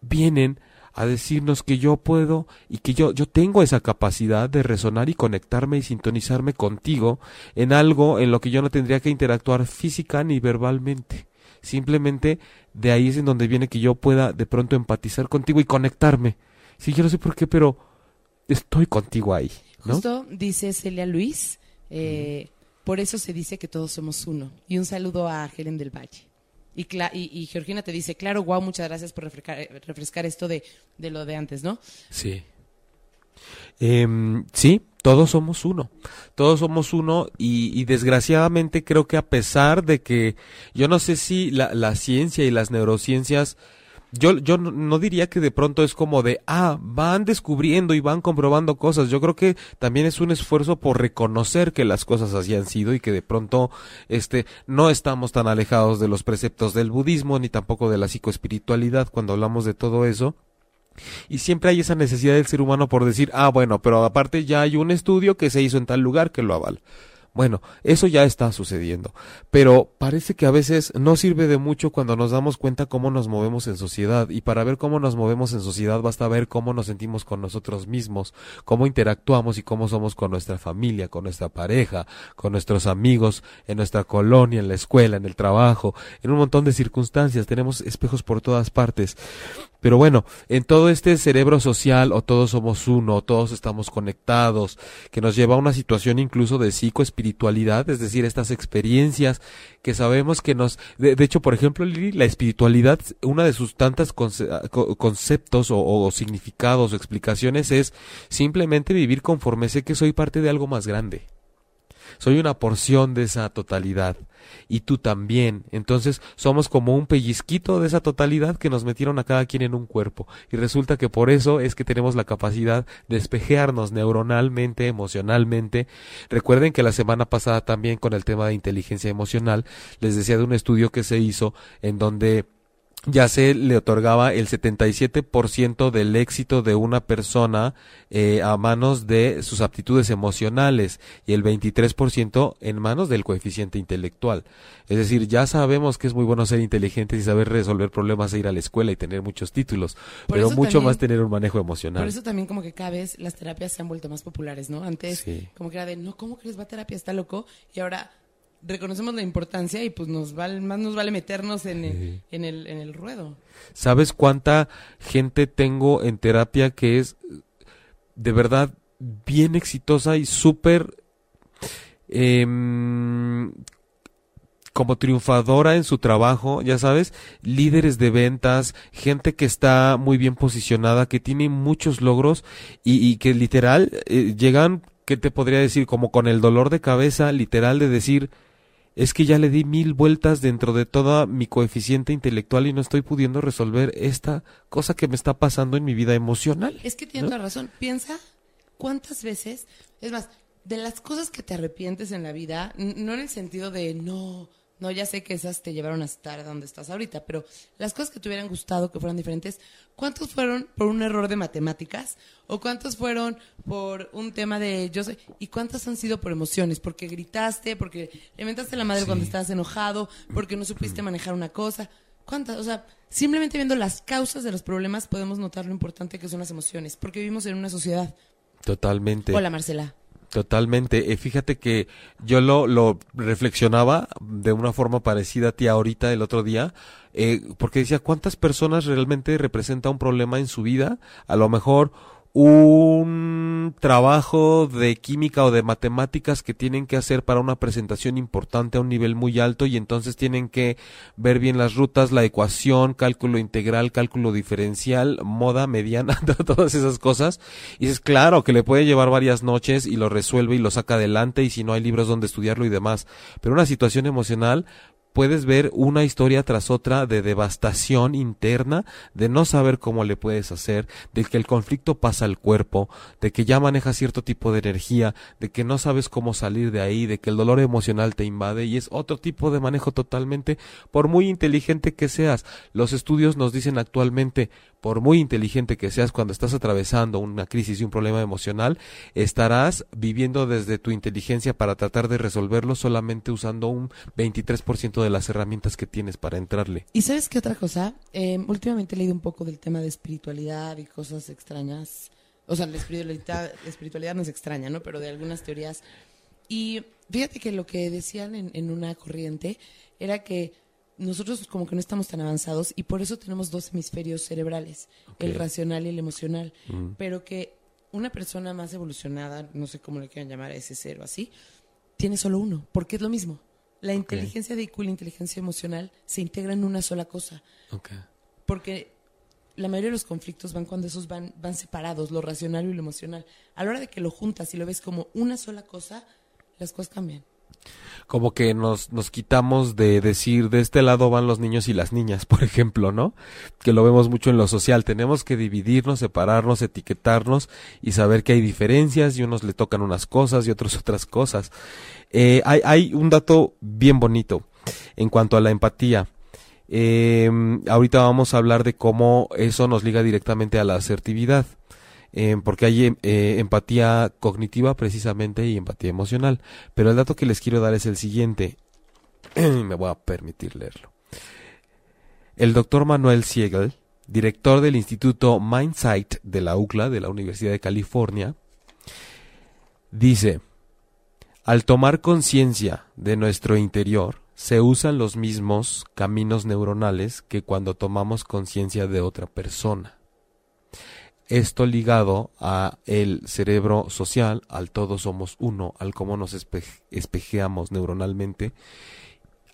vienen a decirnos que yo puedo y que yo, yo tengo esa capacidad de resonar y conectarme y sintonizarme contigo en algo en lo que yo no tendría que interactuar física ni verbalmente. Simplemente de ahí es en donde viene que yo pueda de pronto empatizar contigo y conectarme. Sí, yo no sé por qué, pero estoy contigo ahí. ¿no? Justo dice Celia Luis, eh, por eso se dice que todos somos uno. Y un saludo a Helen del Valle. Y, cla- y, y Georgina te dice, claro, wow, muchas gracias por refrescar, eh, refrescar esto de, de lo de antes, ¿no? Sí. Em, sí, todos somos uno. Todos somos uno y, y desgraciadamente creo que a pesar de que yo no sé si la, la ciencia y las neurociencias yo, yo no- no diría que de pronto es como de, ah, van descubriendo y van comprobando cosas. Yo creo que también es un esfuerzo por reconocer que las cosas así han sido y que de pronto, este, no estamos tan alejados de los preceptos del budismo ni tampoco de la psicoespiritualidad cuando hablamos de todo eso. Y siempre hay esa necesidad del ser humano por decir, ah, bueno, pero aparte ya hay un estudio que se hizo en tal lugar que lo avala. Bueno, eso ya está sucediendo, pero parece que a veces no sirve de mucho cuando nos damos cuenta cómo nos movemos en sociedad. Y para ver cómo nos movemos en sociedad basta ver cómo nos sentimos con nosotros mismos, cómo interactuamos y cómo somos con nuestra familia, con nuestra pareja, con nuestros amigos, en nuestra colonia, en la escuela, en el trabajo, en un montón de circunstancias, tenemos espejos por todas partes. Pero bueno, en todo este cerebro social, o todos somos uno, o todos estamos conectados, que nos lleva a una situación incluso de psicoespiritualidad, es decir, estas experiencias que sabemos que nos... De, hecho, por ejemplo, Lili, la espiritualidad, una de sus tantas conce- co- conceptos o, o significados o explicaciones es simplemente vivir conforme sé que soy parte de algo más grande. Soy una porción de esa totalidad. Y tú también. Entonces somos como un pellizquito de esa totalidad que nos metieron a cada quien en un cuerpo. Y resulta que por eso es que tenemos la capacidad de espejearnos neuronalmente, emocionalmente. Recuerden que la semana pasada también con el tema de inteligencia emocional les decía de un estudio que se hizo en donde ya se le otorgaba el 77% del éxito de una persona eh, a manos de sus aptitudes emocionales y el 23% en manos del coeficiente intelectual. Es decir, ya sabemos que es muy bueno ser inteligentes y saber resolver problemas e ir a la escuela y tener muchos títulos, Por pero mucho también- más tener un manejo emocional. Por eso también como que cada vez las terapias se han vuelto más populares, ¿no? Antes Sí. como que era de, no, ¿cómo crees va a terapia? Está loco. Y ahora reconocemos la importancia y pues nos vale, más nos vale meternos en el, en el, en el ruedo. ¿Sabes cuánta gente tengo en terapia que es de verdad bien exitosa y súper em, como triunfadora en su trabajo, ya sabes, líderes de ventas, gente que está muy bien posicionada, que tiene muchos logros y, y que literal eh, llegan, ¿qué te podría decir? Como con el dolor de cabeza, literal de decir, es que ya le di mil vueltas dentro de toda mi coeficiente intelectual y no estoy pudiendo resolver esta cosa que me está pasando en mi vida emocional. Es que tienes razón. Piensa cuántas veces, es más, de las cosas que te arrepientes en la vida, no en el sentido de no, no, ya sé que esas te llevaron a estar donde estás ahorita, pero las cosas que te hubieran gustado, que fueran diferentes, ¿cuántos fueron por un error de matemáticas? ¿O cuántos fueron por un tema de yo sé? ¿Y cuántas han sido por emociones? Porque gritaste, porque le inventaste la madre cuando estabas enojado, porque no supiste manejar una cosa. ¿Cuántas? O sea, simplemente viendo las causas de los problemas podemos notar lo importante que son las emociones, porque vivimos en una sociedad. Totalmente. Hola, Marcela. Totalmente. Eh, fíjate que yo lo, lo reflexionaba de una forma parecida a ti ahorita el otro día, eh, porque decía, ¿cuántas personas realmente representa un problema en su vida? A lo mejor un trabajo de química o de matemáticas que tienen que hacer para una presentación importante a un nivel muy alto y entonces tienen que ver bien las rutas, la ecuación, cálculo integral, cálculo diferencial, moda mediana, todas esas cosas. Y dices, claro, que le puede llevar varias noches y lo resuelve y lo saca adelante y si no hay libros donde estudiarlo y demás. Pero una situación emocional puedes ver una historia tras otra de devastación interna, de no saber cómo le puedes hacer, de que el conflicto pasa al cuerpo, de que ya manejas cierto tipo de energía, de que no sabes cómo salir de ahí, de que el dolor emocional te invade y es otro tipo de manejo totalmente, por muy inteligente que seas. Los estudios nos dicen actualmente, por muy inteligente que seas cuando estás atravesando una crisis y un problema emocional, estarás viviendo desde tu inteligencia para tratar de resolverlo solamente usando un 23% de las herramientas que tienes para entrarle. ¿Y sabes qué otra cosa? Eh, últimamente he leído un poco del tema de espiritualidad y cosas extrañas. O sea, la espiritualidad, la espiritualidad no es extraña, ¿no? Pero de algunas teorías. Y fíjate que lo que decían en una corriente era que nosotros como que no estamos tan avanzados y por eso tenemos dos hemisferios cerebrales, el racional y el emocional, pero que una persona más evolucionada, no sé cómo le quieran llamar a ese ser o así, tiene solo uno, porque es lo mismo. La inteligencia de IQ y la inteligencia emocional se integran en una sola cosa. Porque la mayoría de los conflictos van cuando esos van, van separados, lo racional y lo emocional. A la hora de que lo juntas y lo ves como una sola cosa, las cosas cambian como que nos, nos quitamos de decir de este lado van los niños y las niñas, por ejemplo, ¿no? Que lo vemos mucho en lo social. Tenemos que dividirnos, separarnos, etiquetarnos y saber que hay diferencias y unos le tocan unas cosas y otros otras cosas. Eh, hay, hay un dato bien bonito en cuanto a la empatía. Eh, ahorita vamos a hablar de cómo eso nos liga directamente a la asertividad. Eh, porque hay eh, empatía cognitiva precisamente y empatía emocional. Pero el dato que les quiero dar es el siguiente. Me voy a permitir leerlo. El doctor Manuel Siegel, director del Instituto Mindsight de la UCLA, de la Universidad de California, dice, al tomar conciencia de nuestro interior, se usan los mismos caminos neuronales que cuando tomamos conciencia de otra persona. Esto ligado a el cerebro social, al todos somos uno, al cómo nos espejeamos neuronalmente,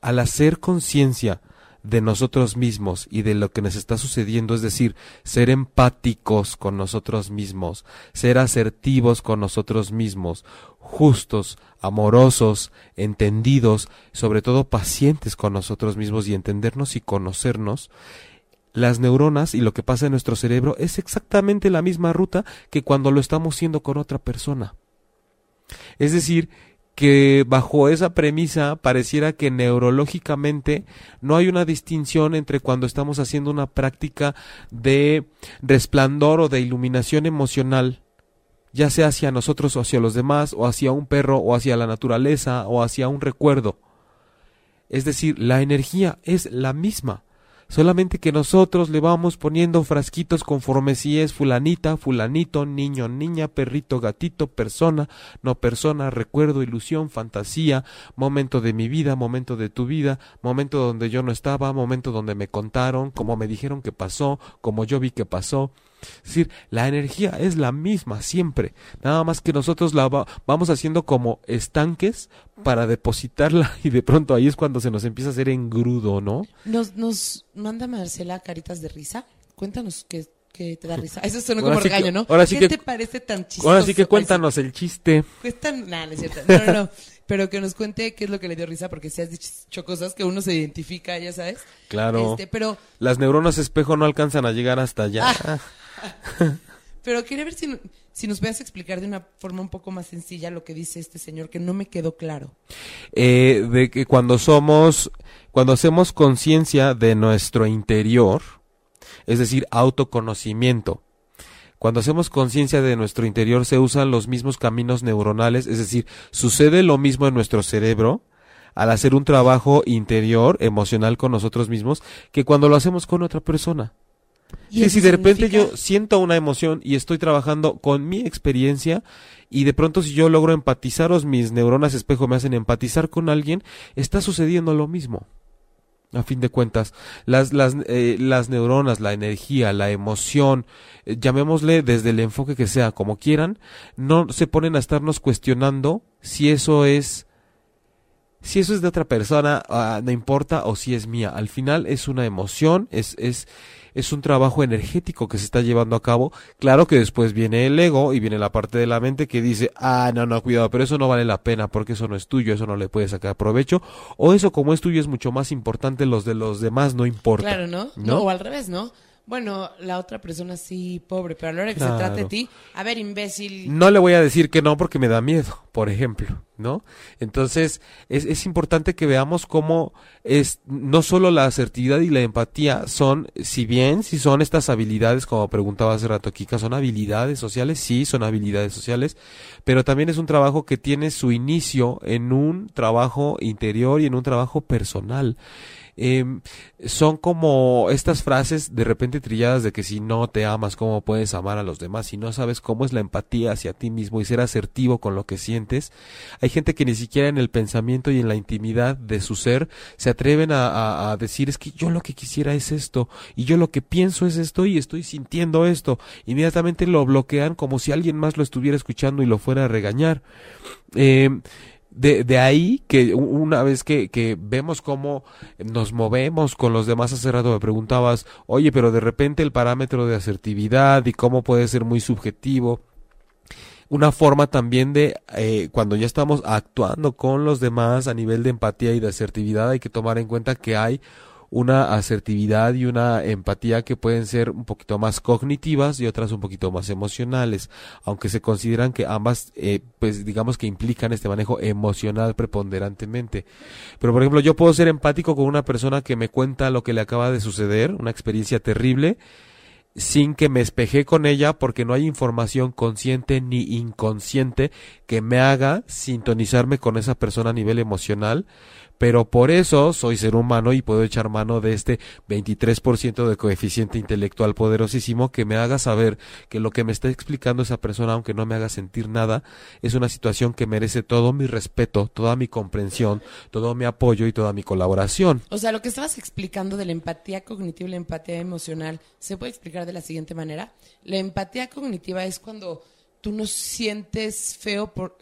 al hacer conciencia de nosotros mismos y de lo que nos está sucediendo, es decir, ser empáticos con nosotros mismos, ser asertivos con nosotros mismos, justos, amorosos, entendidos, sobre todo pacientes con nosotros mismos y entendernos y conocernos, las neuronas y lo que pasa en nuestro cerebro es exactamente la misma ruta que cuando lo estamos haciendo con otra persona. Es decir, que bajo esa premisa pareciera que neurológicamente no hay una distinción entre cuando estamos haciendo una práctica de resplandor o de iluminación emocional, ya sea hacia nosotros o hacia los demás, o hacia un perro o hacia la naturaleza o hacia un recuerdo. Es decir, la energía es la misma solamente que nosotros le vamos poniendo frasquitos conforme si es fulanita, fulanito, niño, niña, perrito, gatito, persona, no persona, recuerdo, ilusión, fantasía, momento de mi vida, momento de tu vida, momento donde yo no estaba, momento donde me contaron, como me dijeron que pasó, como yo vi que pasó. Es decir, la energía es la misma siempre, nada más que nosotros la vamos haciendo como estanques para depositarla y de pronto ahí es cuando se nos empieza a hacer engrudo, ¿no? Nos, nos manda Marcela caritas de risa. Cuéntanos qué, te da risa. Eso suena como regaño, ¿no? Ahora sí ¿Qué que, te parece tan chistoso? Ahora sí que cuéntanos el chiste. Cuestan, no, no es cierto. No, no, no. Pero que nos cuente qué es lo que le dio risa, porque si has dicho cosas que uno se identifica, ya sabes. Claro. Este, pero... Las neuronas espejo no alcanzan a llegar hasta allá. Ah. Pero quería ver si, si nos puedes explicar de una forma un poco más sencilla lo que dice este señor, que no me quedó claro. Eh, de que cuando somos, cuando hacemos conciencia de nuestro interior, es decir, autoconocimiento, cuando hacemos conciencia de nuestro interior se usan los mismos caminos neuronales, es decir, sucede lo mismo en nuestro cerebro al hacer un trabajo interior, emocional con nosotros mismos, que cuando lo hacemos con otra persona. Sí, si de repente yo siento una emoción y estoy trabajando con mi experiencia y de pronto si yo logro empatizaros, mis neuronas espejo me hacen empatizar con alguien, está sucediendo lo mismo. A fin de cuentas, las, las, eh, las neuronas, la energía, la emoción, eh, llamémosle desde el enfoque que sea, como quieran, no se ponen a estarnos cuestionando si eso es si eso es de otra persona, ah, no importa, o si es mía. Al final es una emoción, es, es, es un trabajo energético que se está llevando a cabo. Claro que después viene el ego y viene la parte de la mente que dice, ah, no, no, cuidado, pero eso no vale la pena porque eso no es tuyo, eso no le puedes sacar provecho. O eso como es tuyo es mucho más importante, los de los demás no importa. Claro, ¿no? ¿no? o al revés, ¿no? Bueno, la otra persona sí, pobre, pero a la hora que se trate de ti, a ver, imbécil. No le voy a decir que no porque me da miedo, por ejemplo, ¿no? Entonces, es, es importante que veamos cómo es, no solo la asertividad y la empatía son, si bien, si son estas habilidades, como preguntaba hace rato Kika, son habilidades sociales, sí, son habilidades sociales, pero también es un trabajo que tiene su inicio en un trabajo interior y en un trabajo personal. Em, son como estas frases de repente trilladas de que si no te amas, ¿cómo puedes amar a los demás? Si no sabes cómo es la empatía hacia ti mismo y ser asertivo con lo que sientes, hay gente que ni siquiera en el pensamiento y en la intimidad de su ser se atreven a, a- decir es que yo lo que quisiera es esto y yo lo que pienso es esto y estoy sintiendo esto. Inmediatamente lo bloquean como si alguien más lo estuviera escuchando y lo fuera a regañar. Em, de, de ahí que una vez que, que vemos cómo nos movemos con los demás, hace rato me preguntabas, oye, pero de repente el parámetro de asertividad y cómo puede ser muy subjetivo. Una forma también de, eh, cuando ya estamos actuando con los demás a nivel de empatía y de asertividad, hay que tomar en cuenta que hay una asertividad y una empatía que pueden ser un poquito más cognitivas y otras un poquito más emocionales, aunque se consideran que ambas, eh, pues digamos que implican este manejo emocional preponderantemente. Pero por ejemplo, yo puedo ser empático con una persona que me cuenta lo que le acaba de suceder, una experiencia terrible, sin que me espeje con ella porque no hay información consciente ni inconsciente que me haga sintonizarme con esa persona a nivel emocional, pero por eso soy ser humano y puedo echar mano de este 23% de coeficiente intelectual poderosísimo que me haga saber que lo que me está explicando esa persona, aunque no me haga sentir nada, es una situación que merece todo mi respeto, toda mi comprensión, todo mi apoyo y toda mi colaboración. O sea, lo que estabas explicando de la empatía cognitiva y la empatía emocional, ¿se puede explicar de la siguiente manera? La empatía cognitiva es cuando tú no sientes feo por...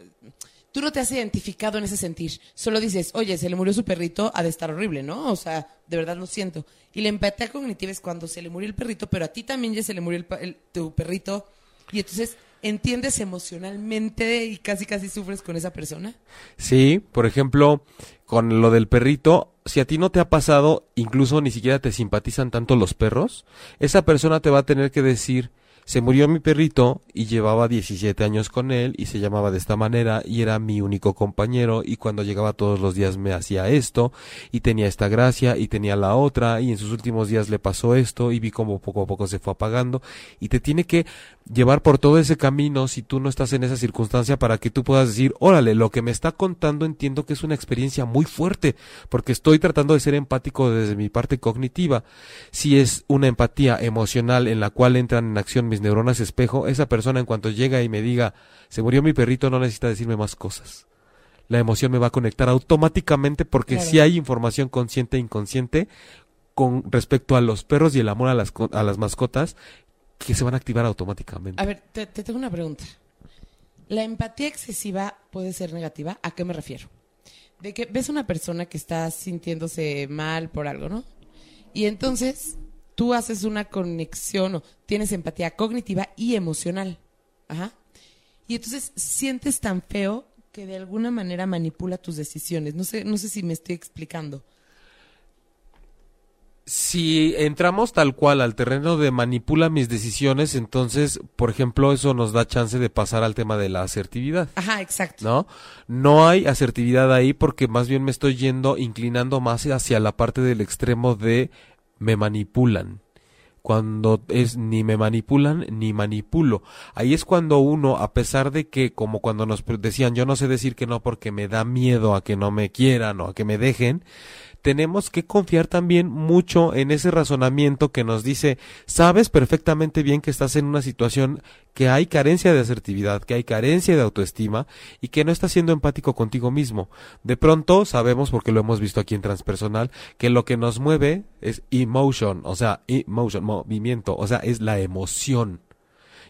Tú no te has identificado en ese sentir. Solo dices, oye, se le murió su perrito, ha de estar horrible, ¿no? O sea, de verdad lo siento. Y la empatía cognitiva es cuando se le murió el perrito, pero a ti también ya se le murió el el- tu perrito. Y entonces entiendes emocionalmente y casi casi sufres con esa persona. Sí, por ejemplo, con lo del perrito, si a ti no te ha pasado, incluso ni siquiera te simpatizan tanto los perros, esa persona te va a tener que decir, se murió mi perrito y llevaba 17 años con él y se llamaba de esta manera y era mi único compañero y cuando llegaba todos los días me hacía esto y tenía esta gracia y tenía la otra y en sus últimos días le pasó esto y vi cómo poco a poco se fue apagando y te tiene que llevar por todo ese camino si tú no estás en esa circunstancia para que tú puedas decir, órale, lo que me está contando entiendo que es una experiencia muy fuerte porque estoy tratando de ser empático desde mi parte cognitiva. Si es una empatía emocional en la cual entran en acción mis neuronas espejo, esa persona en cuanto llega y me diga, se murió mi perrito, no necesita decirme más cosas. La emoción me va a conectar automáticamente porque Claro. si hay información consciente e inconsciente con respecto a los perros y el amor a las, a las mascotas que se van a activar automáticamente. A ver, te, te tengo una pregunta. ¿La empatía excesiva puede ser negativa? ¿A qué me refiero? De que ves una persona que está sintiéndose mal por algo, ¿no? Y entonces tú haces una conexión o tienes empatía cognitiva y emocional. Ajá. Y entonces sientes tan feo que de alguna manera manipula tus decisiones. No sé, no sé si me estoy explicando. Si entramos tal cual al terreno de manipula mis decisiones, entonces, por ejemplo, eso nos da chance de pasar al tema de la asertividad. Ajá, exacto. ¿no? No hay asertividad ahí porque más bien me estoy yendo, inclinando más hacia la parte del extremo de me manipulan. Cuando es ni me manipulan ni manipulo. Ahí es cuando uno, a pesar de que, como cuando nos decían, yo no sé decir que no porque me da miedo a que no me quieran o a que me dejen, tenemos que confiar también mucho en ese razonamiento que nos dice, sabes perfectamente bien que estás en una situación que hay carencia de asertividad, que hay carencia de autoestima y que no estás siendo empático contigo mismo. De pronto sabemos, porque lo hemos visto aquí en Transpersonal, que lo que nos mueve es emotion, o sea, emotion, movimiento, o sea, es la emoción.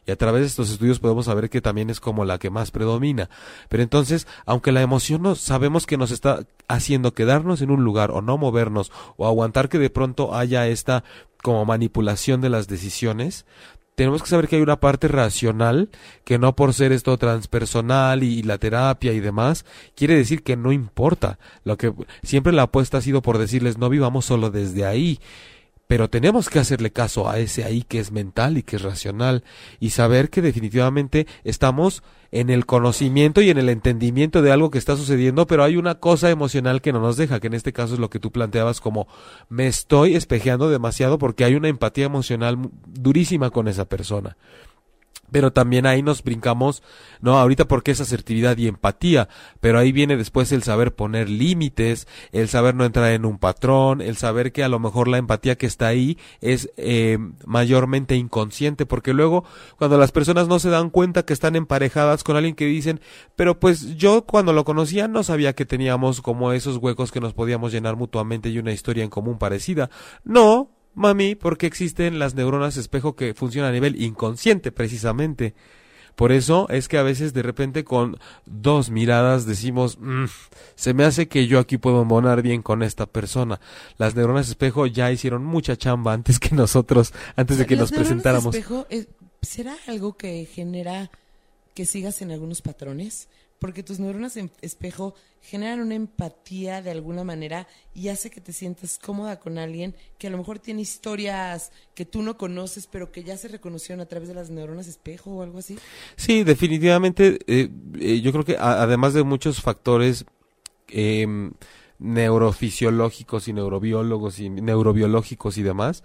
Y a través de estos estudios podemos saber que también es como la que más predomina. Pero entonces, aunque la emoción nos sabemos que nos está haciendo quedarnos en un lugar o no movernos o aguantar que de pronto haya esta como manipulación de las decisiones, tenemos que saber que hay una parte racional que no por ser esto transpersonal y, la terapia y demás, quiere decir que no importa. Lo que siempre la apuesta ha sido por decirles no vivamos solo desde ahí. Pero tenemos que hacerle caso a ese ahí que es mental y que es racional y saber que definitivamente estamos en el conocimiento y en el entendimiento de algo que está sucediendo, pero hay una cosa emocional que no nos deja, que en este caso es lo que tú planteabas como me estoy espejeando demasiado porque hay una empatía emocional durísima con esa persona pero también ahí nos brincamos, no, ahorita porque es asertividad y empatía, pero ahí viene después el saber poner límites, el saber no entrar en un patrón, el saber que a lo mejor la empatía que está ahí es eh, mayormente inconsciente, porque luego cuando las personas no se dan cuenta que están emparejadas con alguien que dicen, pero pues yo cuando lo conocía no sabía que teníamos como esos huecos que nos podíamos llenar mutuamente y una historia en común parecida. No, Mami, porque existen las neuronas espejo que funcionan a nivel inconsciente precisamente. Por eso es que a veces de repente con dos miradas decimos, mm, se me hace que yo aquí puedo monar bien con esta persona. Las neuronas espejo ya hicieron mucha chamba antes que nosotros, antes de que nos presentáramos. Espejo, ¿Será algo que genera que sigas en algunos patrones? Porque tus neuronas en espejo generan una empatía de alguna manera y hace que te sientas cómoda con alguien que a lo mejor tiene historias que tú no conoces, pero que ya se reconocieron a través de las neuronas espejo o algo así. Sí, definitivamente. Eh, eh, yo creo que además de muchos factores em, neurofisiológicos y neurobiólogos y neurobiológicos y demás,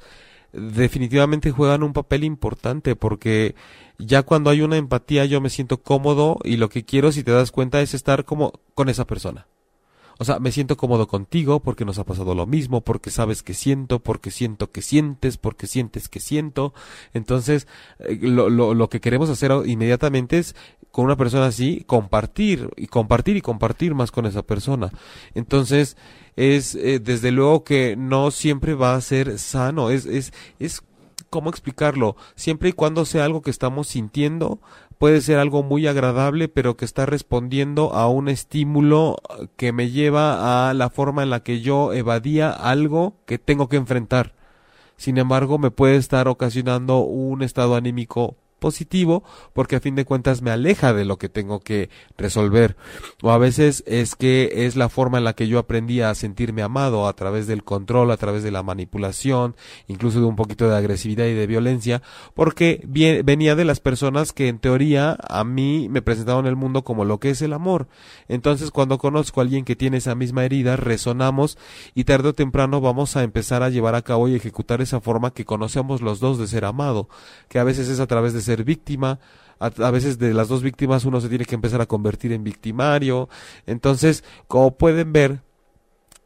definitivamente juegan un papel importante porque ya cuando hay una empatía yo me siento cómodo y lo que quiero si te das cuenta es estar como con esa persona. O sea, me siento cómodo contigo porque nos ha pasado lo mismo, porque sabes que siento, porque siento que sientes, porque sientes que siento. Entonces, eh, lo, lo, lo que queremos hacer inmediatamente es con una persona así, compartir y compartir y compartir más con esa persona. Entonces, es eh, desde luego que no siempre va a ser sano, es, es, es cómo explicarlo, siempre y cuando sea algo que estamos sintiendo, puede ser algo muy agradable, pero que está respondiendo a un estímulo que me lleva a la forma en la que yo evadía algo que tengo que enfrentar. Sin embargo, me puede estar ocasionando un estado anímico positivo porque a fin de cuentas me aleja de lo que tengo que resolver o a veces es que es la forma en la que yo aprendí a sentirme amado a través del control, a través de la manipulación, incluso de un poquito de agresividad y de violencia, porque venía de las personas que en teoría a mí me presentaron el mundo como lo que es el amor. Entonces cuando conozco a alguien que tiene esa misma herida, resonamos y tarde o temprano vamos a empezar a llevar a cabo y ejecutar esa forma que conocemos los dos de ser amado, que a veces es a través de ser víctima, a, veces de las dos víctimas uno se tiene que empezar a convertir en victimario. Entonces, como pueden ver,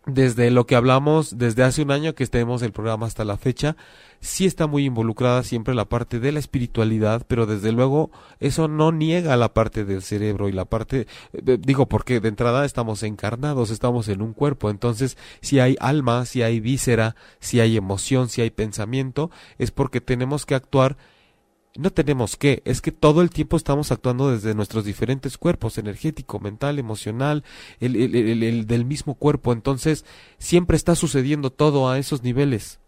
desde lo que hablamos desde hace un año que estemos el programa hasta la fecha, sí está muy involucrada siempre la parte de la espiritualidad, pero desde luego eso no niega la parte del cerebro y la parte, eh, digo, porque de entrada estamos encarnados, estamos en un cuerpo, entonces si hay alma, si hay víscera, si hay emoción, si hay pensamiento, es porque tenemos que actuar no tenemos que, es que todo el tiempo estamos actuando desde nuestros diferentes cuerpos, energético, mental, emocional, el, el, el, el, del mismo cuerpo. Entonces, siempre está sucediendo todo a esos niveles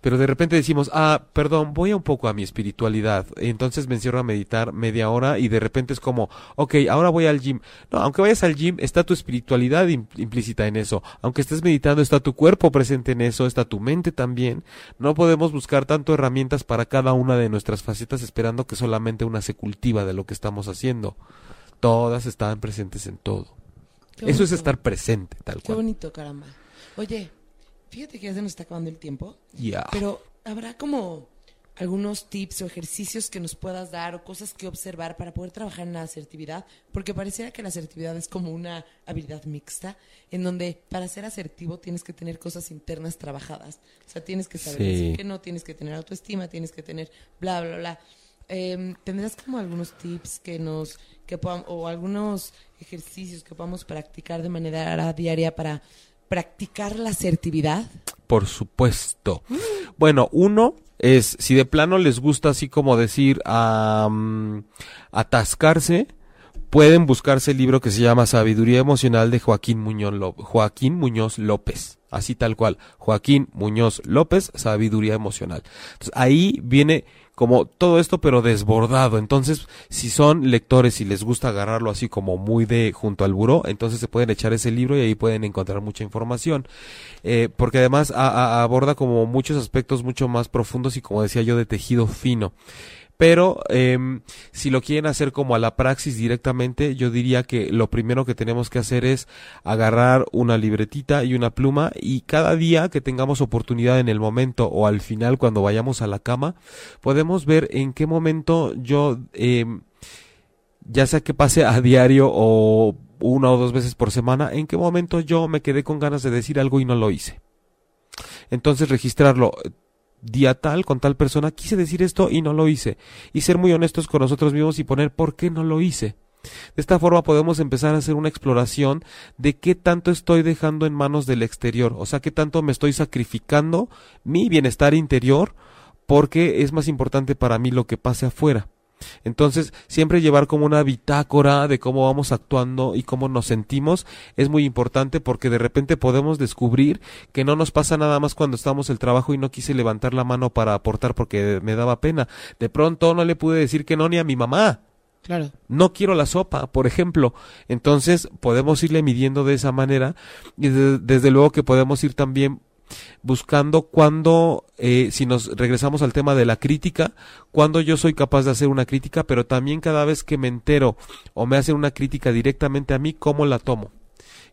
pero de repente decimos, ah, perdón, voy un poco a mi espiritualidad. Entonces me encierro a meditar media hora y de repente es como, ok, ahora voy al gym. No, aunque vayas al gym, está tu espiritualidad implícita en eso. Aunque estés meditando, está tu cuerpo presente en eso, está tu mente también. No podemos buscar tanto herramientas para cada una de nuestras facetas esperando que solamente una se cultiva de lo que estamos haciendo. Todas están presentes en todo. Eso es estar presente, tal cual. Qué bonito, caramba. Oye, Fíjate que ya se nos está acabando el tiempo. Ya. Pero habrá como algunos tips o ejercicios que nos puedas dar o cosas que observar para poder trabajar en la asertividad, porque pareciera que la asertividad es como una habilidad mixta, en donde para ser asertivo tienes que tener cosas internas trabajadas. O sea, tienes que saber decir que no, tienes que tener autoestima, tienes que tener bla, bla, bla. Eh, ¿Tendrás como algunos tips que nos, que podamos, o algunos ejercicios que podamos practicar de manera diaria para practicar la asertividad? Por supuesto. Bueno, uno es, si de plano les gusta así como decir, atascarse, pueden buscarse el libro que se llama Sabiduría Emocional de Joaquín Muñoz, Joaquín Muñoz López. Así tal cual. Joaquín Muñoz López, Sabiduría Emocional. Ahí viene como todo esto pero desbordado. Entonces, si son lectores y les gusta agarrarlo así como muy de junto al buró, entonces se pueden echar ese libro y ahí pueden encontrar mucha información. Eh, porque además aborda como muchos aspectos mucho más profundos y como decía yo de tejido fino. Pero eh, si lo quieren hacer como a la praxis directamente, yo diría que lo primero que tenemos que hacer es agarrar una libretita y una pluma y cada día que tengamos oportunidad en el momento o al final cuando vayamos a la cama, podemos ver en qué momento yo, eh, ya sea que pase a diario o una o dos veces por semana, en qué momento yo me quedé con ganas de decir algo y no lo hice. Entonces registrarlo día tal con tal persona quise decir esto y no lo hice. Y ser muy honestos con nosotros mismos y poner por qué no lo hice. De esta forma podemos empezar a hacer una exploración de qué tanto estoy dejando en manos del exterior, o sea, qué tanto me estoy sacrificando mi bienestar interior porque es más importante para mí lo que pase afuera. Entonces, siempre llevar como una bitácora de cómo vamos actuando y cómo nos sentimos es muy importante porque de repente podemos descubrir que no nos pasa nada más cuando estamos el trabajo y no quise levantar la mano para aportar porque me daba pena. De pronto no le pude decir que no ni a mi mamá. Claro. No quiero la sopa, por ejemplo. Entonces podemos irle midiendo de esa manera y desde luego que podemos ir también buscando cuando, eh, si nos regresamos al tema de la crítica, cuando yo soy capaz de hacer una crítica, pero también cada vez que me entero o me hacen una crítica directamente a mí, cómo la tomo.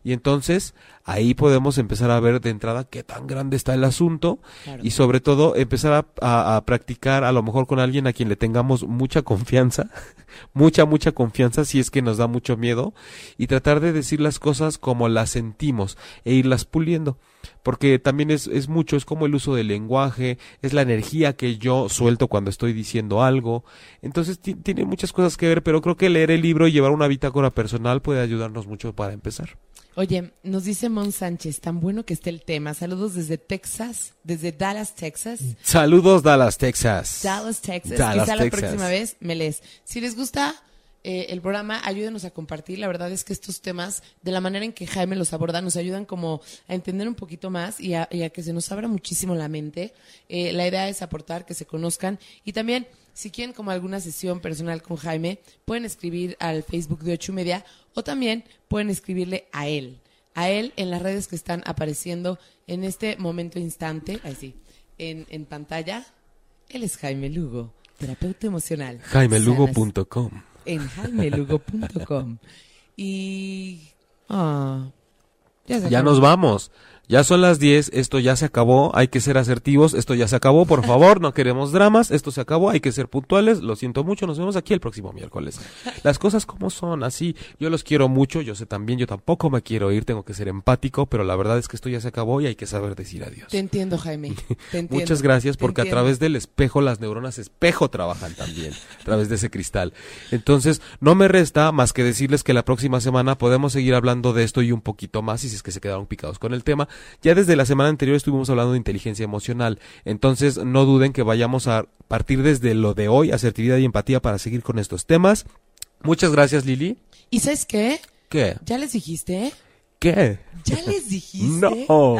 Y entonces ahí podemos empezar a ver de entrada qué tan grande está el asunto y sobre todo empezar a, practicar a lo mejor con alguien a quien le tengamos mucha confianza, mucha, mucha confianza si es que nos da mucho miedo y tratar de decir las cosas como las sentimos e irlas puliendo porque también es, es mucho, es como el uso del lenguaje, es la energía que yo suelto cuando estoy diciendo algo. Entonces tiene muchas cosas que ver, pero creo que leer el libro y llevar una bitácora personal puede ayudarnos mucho para empezar. Oye, nos dice Mon Sánchez, tan bueno que esté el tema. Saludos desde Texas, desde Dallas, Texas. Saludos Dallas, Texas. Dallas, Texas. Dallas, Quizá la próxima vez me lees. Si les gusta eh, el programa, ayúdenos a compartir. La verdad es que estos temas, de la manera en que Jaime los aborda, nos ayudan como a entender un poquito más y a, que se nos abra muchísimo la mente. Eh, la idea es aportar, que se conozcan y también, si quieren como alguna sesión personal con Jaime, pueden escribir al Facebook de Ocho y Media o también pueden escribirle a él. A él en las redes que están apareciendo en este momento instante, así, en, en pantalla. Él es Jaime Lugo, terapeuta emocional. JaimeLugo.com en jaimelugo.com. Y... Ah, ya, nos vamos. Ya son las 10, esto ya se acabó, hay que ser asertivos, esto ya se acabó, por favor, no queremos dramas, esto se acabó, hay que ser puntuales, lo siento mucho, nos vemos aquí el próximo miércoles. Las cosas como son, así, yo los quiero mucho, yo sé también, yo tampoco me quiero ir, tengo que ser empático, pero la verdad es que esto ya se acabó y hay que saber decir adiós. Te entiendo, Jaime. Te entiendo, Muchas gracias, porque a través del espejo las neuronas espejo trabajan también, a través de ese cristal. Entonces, no me resta más que decirles que la próxima semana podemos seguir hablando de esto y un poquito más, y si es que se quedaron picados con el tema, ya desde la semana anterior estuvimos hablando de inteligencia emocional, entonces no duden que vayamos a partir desde lo de hoy, asertividad y empatía para seguir con estos temas. Muchas gracias, Lili. ¿Y sabes qué? ¿Qué? ¿Ya les dijiste? ¿Qué? ¿Ya les dijiste? No.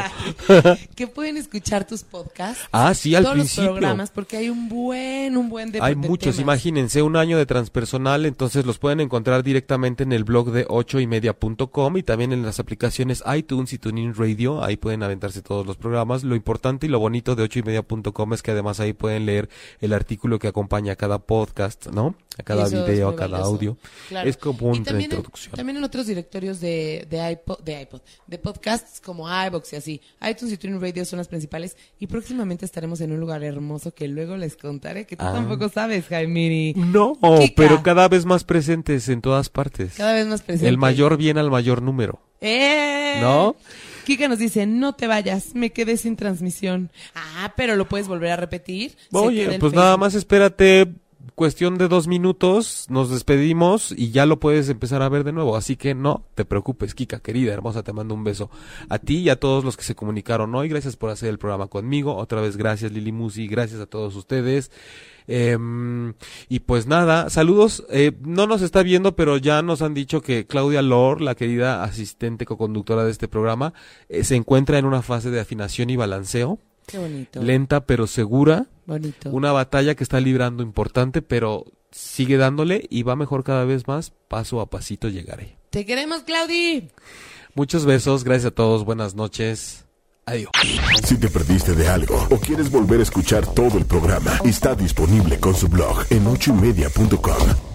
que pueden escuchar tus podcasts. Ah, sí, al todos principio. los programas, porque hay un buen, un buen de Hay muchos, imagínense, un año de transpersonal, entonces los pueden encontrar directamente en el blog de ocho y media.com y también en las aplicaciones iTunes y TuneIn Radio, ahí pueden aventarse todos los programas. Lo importante y lo bonito de ocho y media.com es que además ahí pueden leer el artículo que acompaña a cada podcast, ¿no? A cada video, a cada audio. Es como una introducción. también en otros directorios de, de iPod, de iPod, de podcasts como iBox y así. iTunes y TuneIn Radio son las principales y próximamente estaremos en un lugar hermoso que luego les contaré que tú ah. tampoco sabes, Jaime. No, pero cada vez más presentes en todas partes. Cada vez más presentes. El mayor bien al mayor número. ¡Eh! ¿No? Kika nos dice, no te vayas, me quedé sin transmisión. Ah, pero lo puedes volver a repetir. Oye, pues nada más espérate cuestión de dos minutos, nos despedimos y ya lo puedes empezar a ver de nuevo. Así que no te preocupes, Kika, querida, hermosa, te mando un beso. A ti y a todos los que se comunicaron hoy, gracias por hacer el programa conmigo. Otra vez, gracias Lili Musi, gracias a todos ustedes. Em, y pues nada, saludos. Eh, no nos está viendo, pero ya nos han dicho que Claudia Lor, la querida asistente co-conductora de este programa, eh, se encuentra en una fase de afinación y balanceo Qué bonito. lenta pero segura, bonito. una batalla que está librando importante, pero sigue dándole y va mejor cada vez más, paso a pasito llegaré. Te queremos, Claudi. Muchos besos, gracias a todos, buenas noches, adiós. Si te perdiste de algo o quieres volver a escuchar todo el programa, está disponible con su blog en ochoymedia.com.